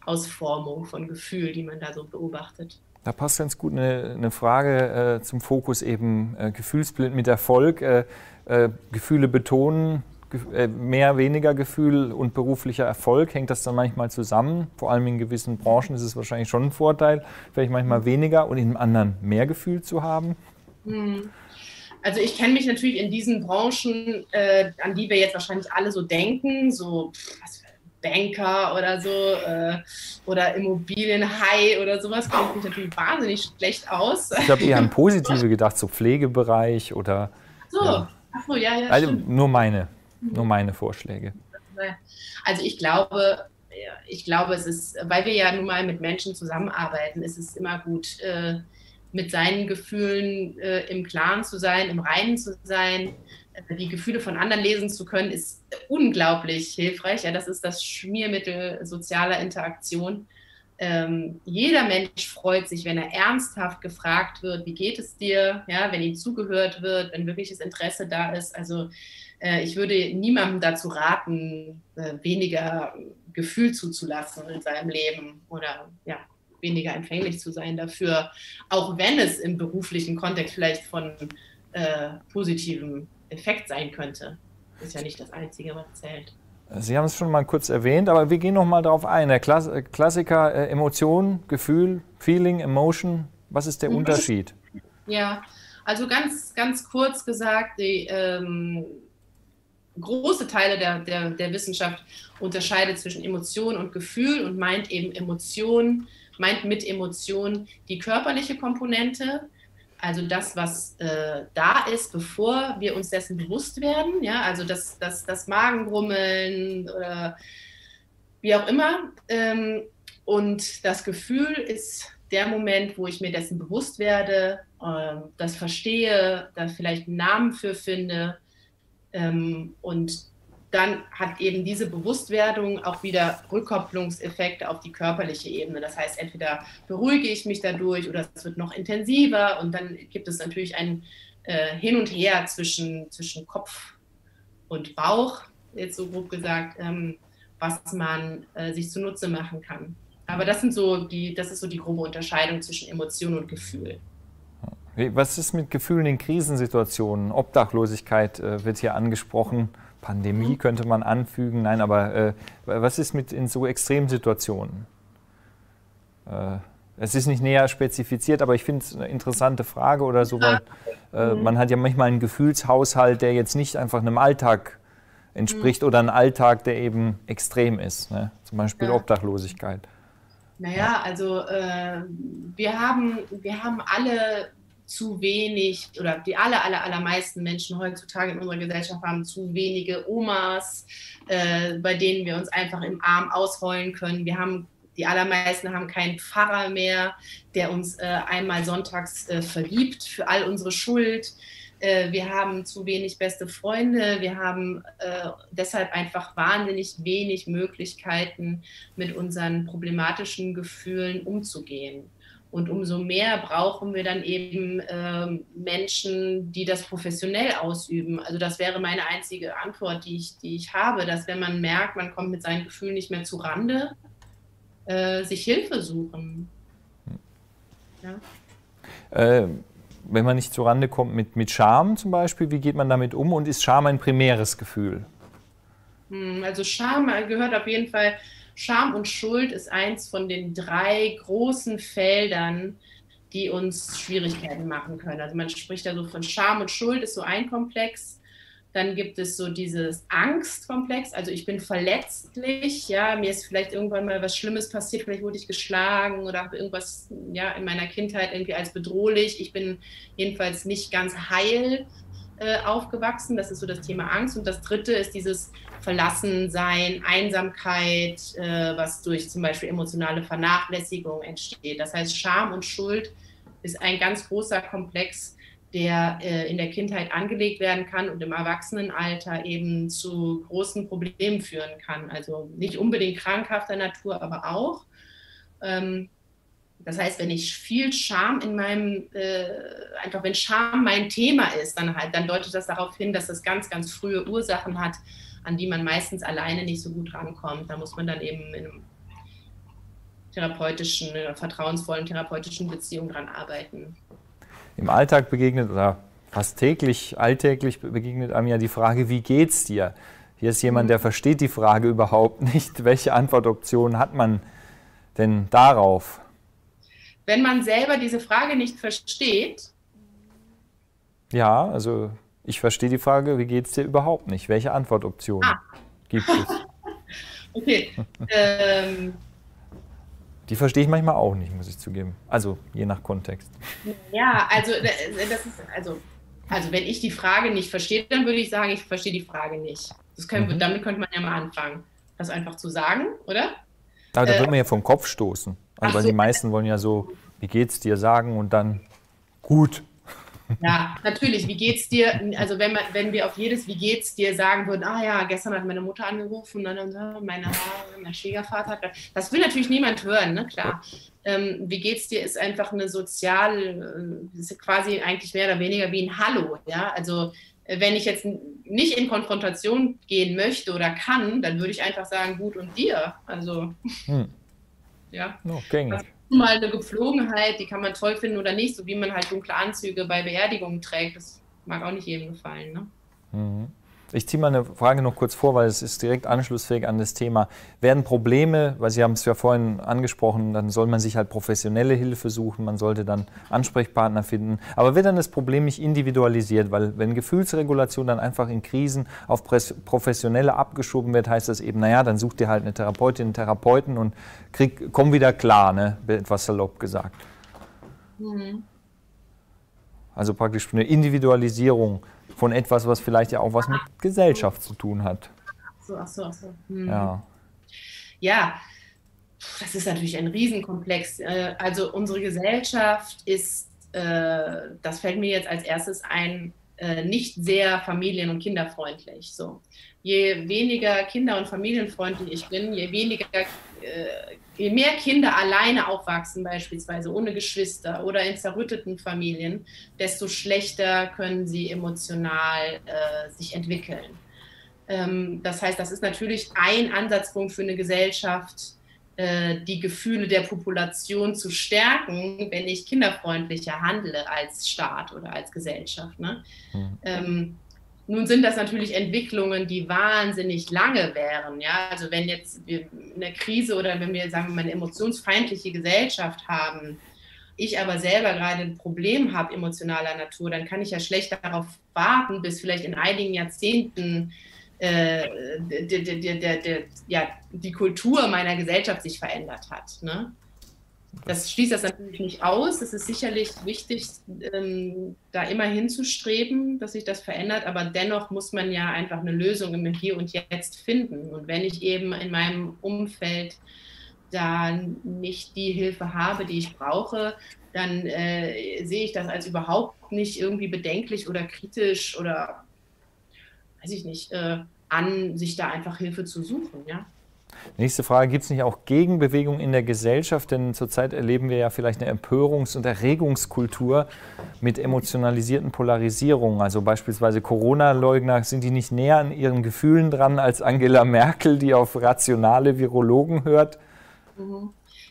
Ausformung von Gefühl, die man da so beobachtet. Da passt ganz gut eine, eine Frage äh, zum Fokus eben äh, gefühlsblind mit Erfolg. Äh, äh Gefühle betonen, äh, mehr, weniger Gefühl und beruflicher Erfolg. Hängt das dann manchmal zusammen? Vor allem in gewissen Branchen ist es wahrscheinlich schon ein Vorteil, vielleicht manchmal weniger und in anderen mehr Gefühl zu haben. Hm. Also ich kenne mich natürlich in diesen Branchen, äh, an die wir jetzt wahrscheinlich alle so denken, so was Banker oder so äh, oder Immobilienhai oder sowas kommt mich natürlich wahnsinnig schlecht aus. Ich habe eher an positive gedacht, so Pflegebereich oder. So, ja. ach so, ja, ja. Also nur meine, nur meine Vorschläge. Also ich glaube, ich glaube, es ist, weil wir ja nun mal mit Menschen zusammenarbeiten, ist es immer gut, äh, mit seinen Gefühlen äh, im Klaren zu sein, im Reinen zu sein die Gefühle von anderen lesen zu können, ist unglaublich hilfreich. Ja, das ist das Schmiermittel sozialer Interaktion. Ähm, jeder Mensch freut sich, wenn er ernsthaft gefragt wird, wie geht es dir, ja, wenn ihm zugehört wird, wenn wirkliches Interesse da ist. Also äh, ich würde niemandem dazu raten, äh, weniger Gefühl zuzulassen in seinem Leben oder ja, weniger empfänglich zu sein dafür, auch wenn es im beruflichen Kontext vielleicht von äh, positivem Effekt sein könnte. Ist ja nicht das Einzige, was zählt. Sie haben es schon mal kurz erwähnt, aber wir gehen noch mal darauf ein. Der Klass Klassiker äh, Emotion, Gefühl, Feeling, Emotion. Was ist der mhm. Unterschied? Ja, also ganz, ganz kurz gesagt, die ähm, große Teile der, der, der Wissenschaft unterscheidet zwischen Emotion und Gefühl und meint eben Emotion, meint mit Emotion die körperliche Komponente, also das, was äh, da ist, bevor wir uns dessen bewusst werden, ja, also das, das, das Magengrummeln oder wie auch immer. Ähm, und das Gefühl ist der Moment, wo ich mir dessen bewusst werde, äh, das verstehe, da vielleicht einen Namen für finde ähm, und dann hat eben diese Bewusstwerdung auch wieder Rückkopplungseffekte auf die körperliche Ebene. Das heißt, entweder beruhige ich mich dadurch oder es wird noch intensiver und dann gibt es natürlich ein äh, Hin und Her zwischen, zwischen Kopf und Bauch, jetzt so grob gesagt, ähm, was man äh, sich zunutze machen kann. Aber das sind so die, das ist so die grobe Unterscheidung zwischen Emotion und Gefühl. Was ist mit Gefühlen in Krisensituationen? Obdachlosigkeit äh, wird hier angesprochen. Pandemie mhm. könnte man anfügen. Nein, aber äh, was ist mit in so Extremsituationen? Äh, es ist nicht näher spezifiziert, aber ich finde es eine interessante Frage oder so, weil äh, mhm. man hat ja manchmal einen Gefühlshaushalt, der jetzt nicht einfach einem Alltag entspricht mhm. oder einen Alltag, der eben extrem ist. Ne? Zum Beispiel ja. Obdachlosigkeit. Naja, also äh, wir, haben, wir haben alle zu wenig oder die aller, aller, allermeisten Menschen heutzutage in unserer Gesellschaft haben zu wenige Omas, äh, bei denen wir uns einfach im Arm ausheulen können. Wir haben die allermeisten haben keinen Pfarrer mehr, der uns äh, einmal sonntags äh, vergibt für all unsere Schuld. Äh, wir haben zu wenig beste Freunde. Wir haben äh, deshalb einfach wahnsinnig wenig Möglichkeiten, mit unseren problematischen Gefühlen umzugehen. Und umso mehr brauchen wir dann eben äh, Menschen, die das professionell ausüben. Also das wäre meine einzige Antwort, die ich, die ich habe, dass wenn man merkt, man kommt mit seinen Gefühlen nicht mehr zu Rande, äh, sich Hilfe suchen. Ja. Äh, wenn man nicht zu Rande kommt mit, mit Scham zum Beispiel, wie geht man damit um und ist Scham ein primäres Gefühl? Hm, also Scham gehört auf jeden Fall Scham und Schuld ist eins von den drei großen Feldern, die uns Schwierigkeiten machen können. Also man spricht da so von Scham und Schuld ist so ein Komplex. Dann gibt es so dieses Angstkomplex, also ich bin verletzlich, ja, mir ist vielleicht irgendwann mal was Schlimmes passiert, vielleicht wurde ich geschlagen oder habe irgendwas ja, in meiner Kindheit irgendwie als bedrohlich. Ich bin jedenfalls nicht ganz heil äh, aufgewachsen. Das ist so das Thema Angst. Und das dritte ist dieses Verlassensein, Einsamkeit, äh, was durch zum Beispiel emotionale Vernachlässigung entsteht. Das heißt, Scham und Schuld ist ein ganz großer Komplex, der äh, in der Kindheit angelegt werden kann und im Erwachsenenalter eben zu großen Problemen führen kann. Also nicht unbedingt krankhafter Natur, aber auch. Ähm, das heißt, wenn ich viel Scham in meinem, äh, einfach wenn Scham mein Thema ist, dann halt, dann deutet das darauf hin, dass das ganz, ganz frühe Ursachen hat, an die man meistens alleine nicht so gut rankommt. Da muss man dann eben in einem therapeutischen, vertrauensvollen therapeutischen Beziehung dran arbeiten. Im Alltag begegnet oder fast täglich, alltäglich begegnet einem ja die Frage, wie geht's dir? Hier ist jemand, mhm. der versteht die Frage überhaupt nicht. Welche Antwortoptionen hat man denn darauf? wenn man selber diese Frage nicht versteht? Ja, also ich verstehe die Frage, wie geht es dir überhaupt nicht? Welche Antwortoptionen ah. gibt es? okay. ähm, die verstehe ich manchmal auch nicht, muss ich zugeben. Also je nach Kontext. Ja, also das ist, also, also wenn ich die Frage nicht verstehe, dann würde ich sagen, ich verstehe die Frage nicht. Das können, mhm. Damit könnte man ja mal anfangen, das einfach zu sagen, oder? Aber da äh, wird man ja vom Kopf stoßen. Also weil so. die meisten wollen ja so, wie geht's dir sagen und dann gut. Ja, natürlich, wie geht's dir? Also wenn, man, wenn wir auf jedes Wie geht's dir sagen würden, ah ja, gestern hat meine Mutter angerufen und dann meine, mein Schwiegervater hat. Das will natürlich niemand hören, ne? Klar. Ähm, wie geht's dir ist einfach eine sozial, äh, ist quasi eigentlich mehr oder weniger wie ein Hallo, ja. Also wenn ich jetzt nicht in Konfrontation gehen möchte oder kann, dann würde ich einfach sagen, gut und dir. Also hm. Ja. Oh, gängig. Mal eine Gepflogenheit, die kann man toll finden oder nicht, so wie man halt dunkle Anzüge bei Beerdigungen trägt. Das mag auch nicht jedem gefallen. Ne? Mhm. Ich ziehe mal eine Frage noch kurz vor, weil es ist direkt anschlussfähig an das Thema. Werden Probleme, weil Sie haben es ja vorhin angesprochen, dann soll man sich halt professionelle Hilfe suchen, man sollte dann Ansprechpartner finden. Aber wird dann das Problem nicht individualisiert? Weil wenn Gefühlsregulation dann einfach in Krisen auf Professionelle abgeschoben wird, heißt das eben, naja, dann sucht ihr halt eine Therapeutin, einen Therapeuten und krieg, komm wieder klar, ne? etwas salopp gesagt. Mhm. Also praktisch eine Individualisierung von etwas, was vielleicht ja auch was mit Gesellschaft zu tun hat. Ach so, ach so, ach so. Hm. Ja. ja, das ist natürlich ein Riesenkomplex. Äh, also unsere Gesellschaft ist, äh, das fällt mir jetzt als erstes ein, nicht sehr familien- und kinderfreundlich. So. Je weniger kinder- und familienfreundlich ich bin, je weniger je mehr Kinder alleine aufwachsen, beispielsweise ohne Geschwister oder in zerrütteten Familien, desto schlechter können sie emotional äh, sich entwickeln. Ähm, das heißt, das ist natürlich ein Ansatzpunkt für eine Gesellschaft, äh, die Gefühle der Population zu stärken, wenn ich kinderfreundlicher handle als Staat oder als Gesellschaft. Ne? Mhm. Ähm, nun sind das natürlich Entwicklungen, die wahnsinnig lange wären. Ja? Also wenn jetzt wir eine Krise oder wenn wir sagen wir mal eine emotionsfeindliche Gesellschaft haben, ich aber selber gerade ein Problem habe emotionaler Natur, dann kann ich ja schlecht darauf warten, bis vielleicht in einigen Jahrzehnten äh, der, der, der, ja, die Kultur meiner Gesellschaft sich verändert hat. Ne? Das schließt das natürlich nicht aus. Es ist sicherlich wichtig, ähm, da immer hinzustreben, dass sich das verändert, aber dennoch muss man ja einfach eine Lösung im Hier und Jetzt finden. Und wenn ich eben in meinem Umfeld da nicht die Hilfe habe, die ich brauche, dann äh, sehe ich das als überhaupt nicht irgendwie bedenklich oder kritisch oder weiß ich nicht, äh, an, sich da einfach Hilfe zu suchen, ja. Nächste Frage, gibt es nicht auch Gegenbewegungen in der Gesellschaft? Denn zurzeit erleben wir ja vielleicht eine Empörungs- und Erregungskultur mit emotionalisierten Polarisierungen. Also beispielsweise Corona-Leugner, sind die nicht näher an ihren Gefühlen dran als Angela Merkel, die auf rationale Virologen hört? Mhm.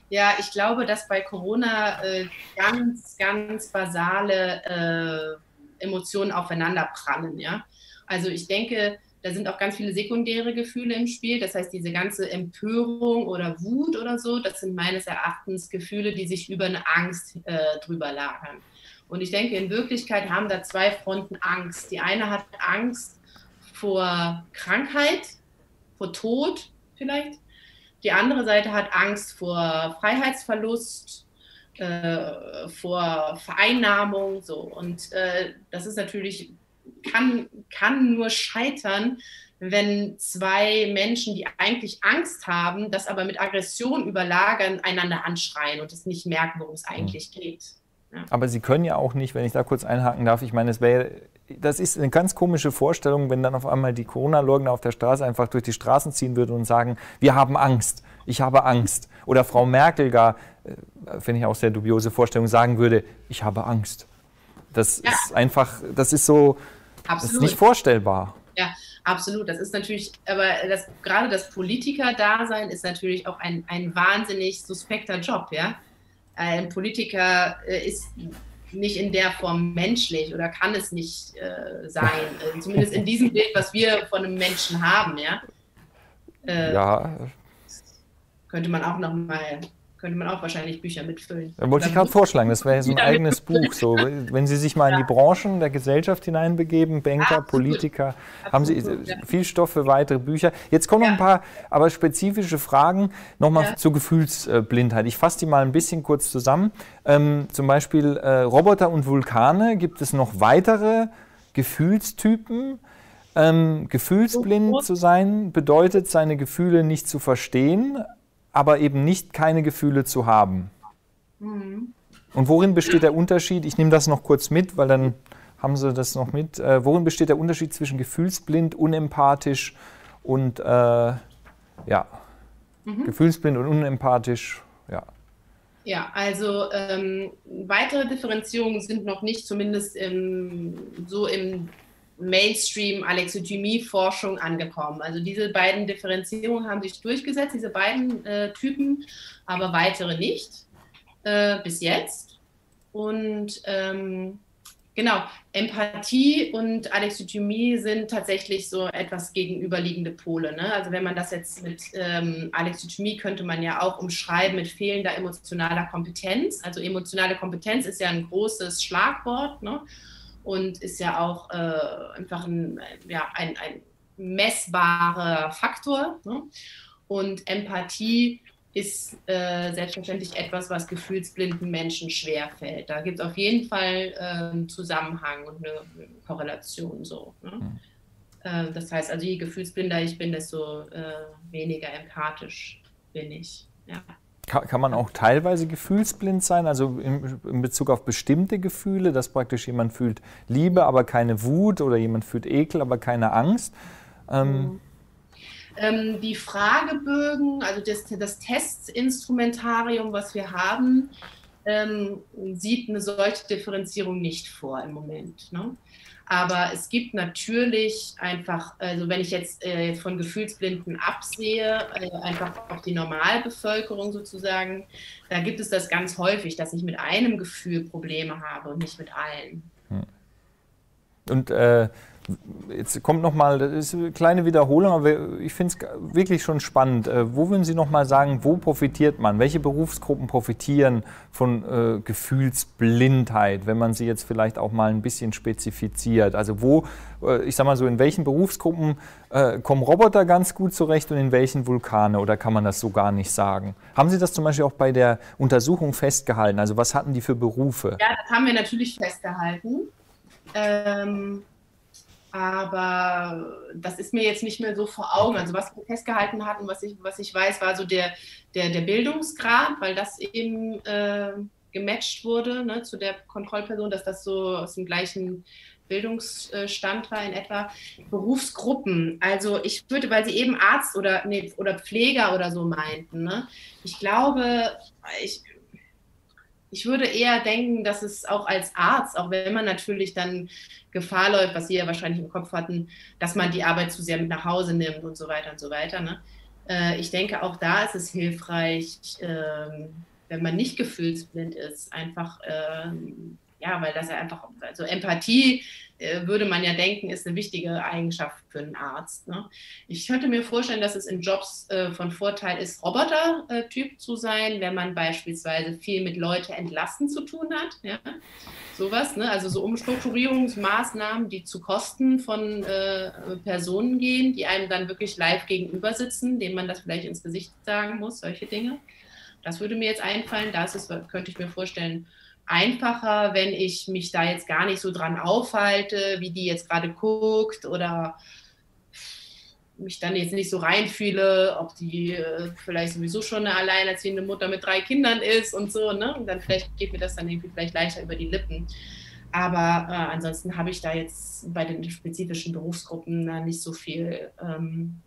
Ja, ich glaube, dass bei Corona äh, ganz, ganz basale äh, Emotionen aufeinander prallen. Ja? Also ich denke, da sind auch ganz viele sekundäre Gefühle im Spiel. Das heißt, diese ganze Empörung oder Wut oder so, das sind meines Erachtens Gefühle, die sich über eine Angst äh, drüber lagern. Und ich denke, in Wirklichkeit haben da zwei Fronten Angst. Die eine hat Angst vor Krankheit, vor Tod vielleicht. Die andere Seite hat Angst vor Freiheitsverlust, äh, vor Vereinnahmung. So. Und äh, das ist natürlich kann, kann nur scheitern, wenn zwei Menschen, die eigentlich Angst haben, das aber mit Aggression überlagern, einander anschreien und es nicht merken, worum es eigentlich geht. Ja. Aber Sie können ja auch nicht, wenn ich da kurz einhaken darf, ich meine, es wäre das ist eine ganz komische Vorstellung, wenn dann auf einmal die Corona-Leugner auf der Straße einfach durch die Straßen ziehen würden und sagen, wir haben Angst, ich habe Angst. Oder Frau Merkel gar, äh, finde ich auch sehr dubiose Vorstellung, sagen würde, ich habe Angst. Das ja. ist einfach, das ist so, Absolut. Das ist nicht vorstellbar. Ja, absolut. Das ist natürlich, aber das, gerade das Politiker-Dasein ist natürlich auch ein, ein wahnsinnig suspekter Job, ja. Ein Politiker äh, ist nicht in der Form menschlich oder kann es nicht äh, sein. Äh, zumindest in diesem Bild, was wir von einem Menschen haben, ja. Äh, ja. Könnte man auch noch mal könnte man auch wahrscheinlich Bücher mitfüllen. Da wollte ich gerade vorschlagen, das wäre so ein eigenes Buch. So, wenn Sie sich mal in die Branchen der Gesellschaft hineinbegeben, Banker, Absolut. Politiker, Absolut. haben Sie ja. viel Stoff für weitere Bücher. Jetzt kommen ja. noch ein paar, aber spezifische Fragen nochmal ja. zur Gefühlsblindheit. Ich fasse die mal ein bisschen kurz zusammen. Ähm, zum Beispiel äh, Roboter und Vulkane. Gibt es noch weitere Gefühlstypen? Ähm, gefühlsblind zu sein bedeutet, seine Gefühle nicht zu verstehen, aber eben nicht keine Gefühle zu haben. Mhm. Und worin besteht der Unterschied? Ich nehme das noch kurz mit, weil dann haben Sie das noch mit. Äh, worin besteht der Unterschied zwischen gefühlsblind, unempathisch und äh, ja, mhm. gefühlsblind und unempathisch? Ja. Ja, also ähm, weitere Differenzierungen sind noch nicht, zumindest im, so im Mainstream Alexithymie-Forschung angekommen. Also diese beiden Differenzierungen haben sich durchgesetzt, diese beiden äh, Typen, aber weitere nicht äh, bis jetzt. Und ähm, Genau, Empathie und Alexithymie sind tatsächlich so etwas gegenüberliegende Pole. Ne? Also wenn man das jetzt mit ähm, Alexithymie könnte man ja auch umschreiben mit fehlender emotionaler Kompetenz. Also emotionale Kompetenz ist ja ein großes Schlagwort ne? Und ist ja auch äh, einfach ein, ja, ein, ein messbarer Faktor. Ne? Und Empathie ist äh, selbstverständlich etwas, was gefühlsblinden Menschen schwerfällt. Da gibt es auf jeden Fall äh, einen Zusammenhang und eine Korrelation so. Ne? Mhm. Äh, das heißt, also je gefühlsblinder ich bin, desto äh, weniger empathisch bin ich. Ja. Kann, man auch teilweise gefühlsblind sein, also in, in, Bezug auf bestimmte Gefühle, dass praktisch jemand fühlt Liebe, aber keine Wut oder jemand fühlt Ekel, aber keine Angst? Ähm, mhm. Ähm, die Fragebögen, also das, das Testinstrumentarium, was wir haben, ähm, sieht eine solche Differenzierung nicht vor im Moment. Ne? Aber es gibt natürlich einfach, also wenn ich jetzt äh, von Gefühlsblinden absehe, äh, einfach auf die Normalbevölkerung sozusagen, da gibt es das ganz häufig, dass ich mit einem Gefühl Probleme habe und nicht mit allen. Hm. Und äh, Jetzt kommt nochmal, das ist eine kleine Wiederholung, aber ich finde es wirklich schon spannend. Äh, wo würden Sie nochmal sagen, wo profitiert man? Welche Berufsgruppen profitieren von äh, Gefühlsblindheit, wenn man sie jetzt vielleicht auch mal ein bisschen spezifiziert? Also wo, äh, ich sag mal so, in welchen Berufsgruppen äh, kommen Roboter ganz gut zurecht und in welchen Vulkane? Oder kann man das so gar nicht sagen? Haben Sie das zum Beispiel auch bei der Untersuchung festgehalten? Also was hatten die für Berufe? Ja, das haben wir natürlich festgehalten. Ähm aber das ist mir jetzt nicht mehr so vor Augen. Also was wir festgehalten hatten, was ich, was ich weiß, war so der, der, der Bildungsgrad, weil das eben äh, gematcht wurde ne, zu der Kontrollperson, dass das so aus dem gleichen Bildungsstand war in etwa. Berufsgruppen, also ich würde, weil Sie eben Arzt oder, nee, oder Pfleger oder so meinten, ne? ich glaube, ich, ich würde eher denken, dass es auch als Arzt, auch wenn man natürlich dann Gefahr läuft, was Sie ja wahrscheinlich im Kopf hatten, dass man die Arbeit zu sehr mit nach Hause nimmt und so weiter und so weiter. Ne? Äh, ich denke, auch da ist es hilfreich, äh, wenn man nicht gefühlsblind ist, einfach, äh, ja, weil das ja einfach, also Empathie äh, würde man ja denken, ist eine wichtige Eigenschaft für einen Arzt. Ne? Ich könnte mir vorstellen, dass es in Jobs äh, von Vorteil ist, Roboter-Typ zu sein, wenn man beispielsweise viel mit Leute entlassen zu tun hat. Ja? Sowas, ne? also so Umstrukturierungsmaßnahmen, die zu Kosten von äh, Personen gehen, die einem dann wirklich live gegenüber sitzen, denen man das vielleicht ins Gesicht sagen muss, solche Dinge. Das würde mir jetzt einfallen. Das ist, könnte ich mir vorstellen, einfacher, wenn ich mich da jetzt gar nicht so dran aufhalte, wie die jetzt gerade guckt oder mich dann jetzt nicht so reinfühle, ob die äh, vielleicht sowieso schon eine alleinerziehende Mutter mit drei Kindern ist und so, ne? Und dann vielleicht geht mir das dann irgendwie vielleicht leichter über die Lippen. Aber äh, ansonsten habe ich da jetzt bei den spezifischen Berufsgruppen da nicht so viel ähm,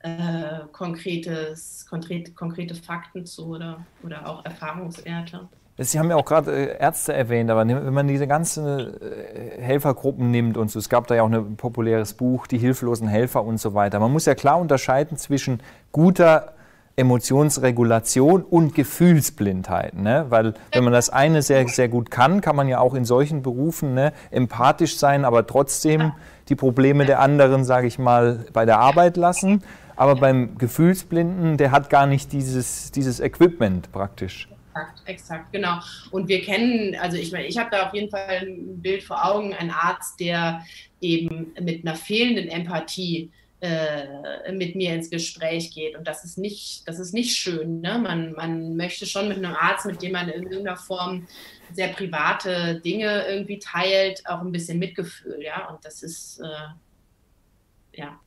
äh, konkretes, konkret, konkrete Fakten zu oder, oder auch Erfahrungswerte. Sie haben ja auch gerade äh, Ärzte erwähnt, aber wenn man diese ganzen äh, Helfergruppen nimmt und so, es gab da ja auch ein populäres Buch, die hilflosen Helfer und so weiter. Man muss ja klar unterscheiden zwischen guter Emotionsregulation und Gefühlsblindheit. Ne? Weil wenn man das eine sehr, sehr gut kann, kann man ja auch in solchen Berufen ne, empathisch sein, aber trotzdem die Probleme der anderen, sage ich mal, bei der Arbeit lassen. Aber beim Gefühlsblinden, der hat gar nicht dieses, dieses Equipment praktisch. Exakt, exakt, genau. Und wir kennen, also ich meine, ich habe da auf jeden Fall ein Bild vor Augen, ein Arzt, der eben mit einer fehlenden Empathie äh, mit mir ins Gespräch geht. Und das ist nicht, das ist nicht schön. Ne? Man, man möchte schon mit einem Arzt, mit dem man in irgendeiner Form sehr private Dinge irgendwie teilt, auch ein bisschen Mitgefühl, ja. Und das ist äh, ja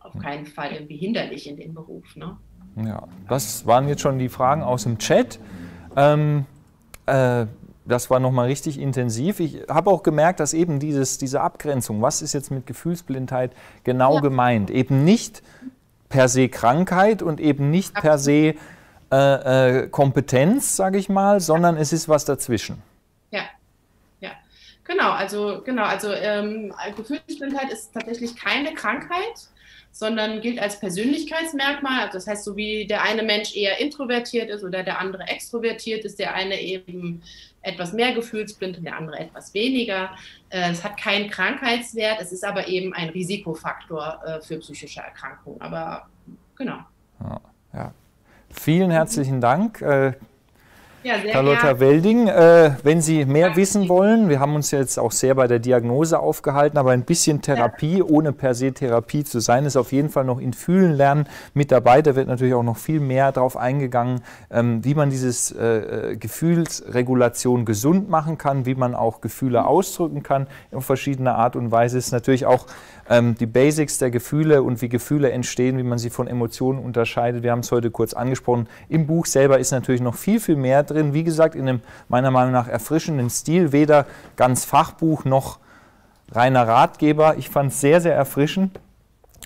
auf keinen Fall irgendwie hinderlich in dem Beruf. Ne? Ja, das waren jetzt schon die Fragen aus dem Chat. Ähm, äh, das war nochmal richtig intensiv. Ich habe auch gemerkt, dass eben dieses, diese Abgrenzung, was ist jetzt mit Gefühlsblindheit genau ja. gemeint? Eben nicht per se Krankheit und eben nicht per se äh, äh, Kompetenz, sage ich mal, sondern es ist was dazwischen. Ja, ja, genau. Also genau, also ähm, Gefühlsblindheit ist tatsächlich keine Krankheit, sondern gilt als Persönlichkeitsmerkmal. Das heißt, so wie der eine Mensch eher introvertiert ist oder der andere extrovertiert ist, der eine eben etwas mehr gefühlsblind und der andere etwas weniger. Äh, es hat keinen Krankheitswert, es ist aber eben ein Risikofaktor äh, für psychische Erkrankungen. Aber genau. Ja. Vielen herzlichen Dank. Äh, ja, Carlotta Welding, äh, wenn Sie mehr wissen wollen, wir haben uns jetzt auch sehr bei der Diagnose aufgehalten, aber ein bisschen Therapie, ja. ohne per se Therapie zu sein, ist auf jeden Fall noch in Fühlen lernen mit dabei. Da wird natürlich auch noch viel mehr darauf eingegangen, ähm, wie man dieses äh, Gefühlsregulation gesund machen kann, wie man auch Gefühle ausdrücken kann in verschiedener Art und Weise. Ist natürlich auch ähm, die Basics der Gefühle und wie Gefühle entstehen, wie man sie von Emotionen unterscheidet. Wir haben es heute kurz angesprochen. Im Buch selber ist natürlich noch viel, viel mehr drin. Wie gesagt, in einem meiner Meinung nach erfrischenden Stil, weder ganz Fachbuch noch reiner Ratgeber. Ich fand es sehr, sehr erfrischend.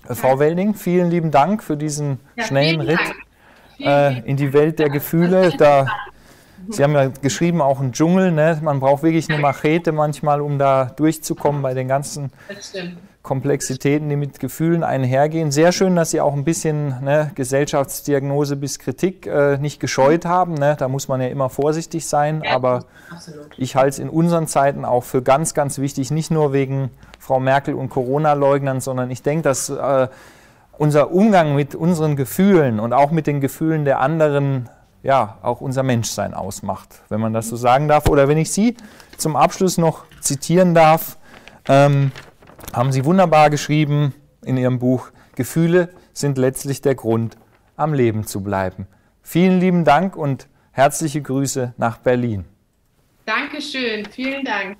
Ja. Frau Welding, vielen lieben Dank für diesen ja, schnellen Ritt äh, in die Welt der Gefühle. Da, Sie haben ja geschrieben, auch ein Dschungel. Ne? Man braucht wirklich eine Machete manchmal, um da durchzukommen bei den ganzen Komplexitäten, die mit Gefühlen einhergehen. Sehr schön, dass Sie auch ein bisschen ne, Gesellschaftsdiagnose bis Kritik äh, nicht gescheut haben. Ne? Da muss man ja immer vorsichtig sein. Ja, aber absolut. ich halte es in unseren Zeiten auch für ganz, ganz wichtig, nicht nur wegen Frau Merkel und Corona-Leugnern, sondern ich denke, dass äh, unser Umgang mit unseren Gefühlen und auch mit den Gefühlen der anderen ja auch unser Menschsein ausmacht, wenn man das so sagen darf. Oder wenn ich Sie zum Abschluss noch zitieren darf. Ähm, haben Sie wunderbar geschrieben in Ihrem Buch, Gefühle sind letztlich der Grund, am Leben zu bleiben. Vielen lieben Dank und herzliche Grüße nach Berlin. Dankeschön, vielen Dank.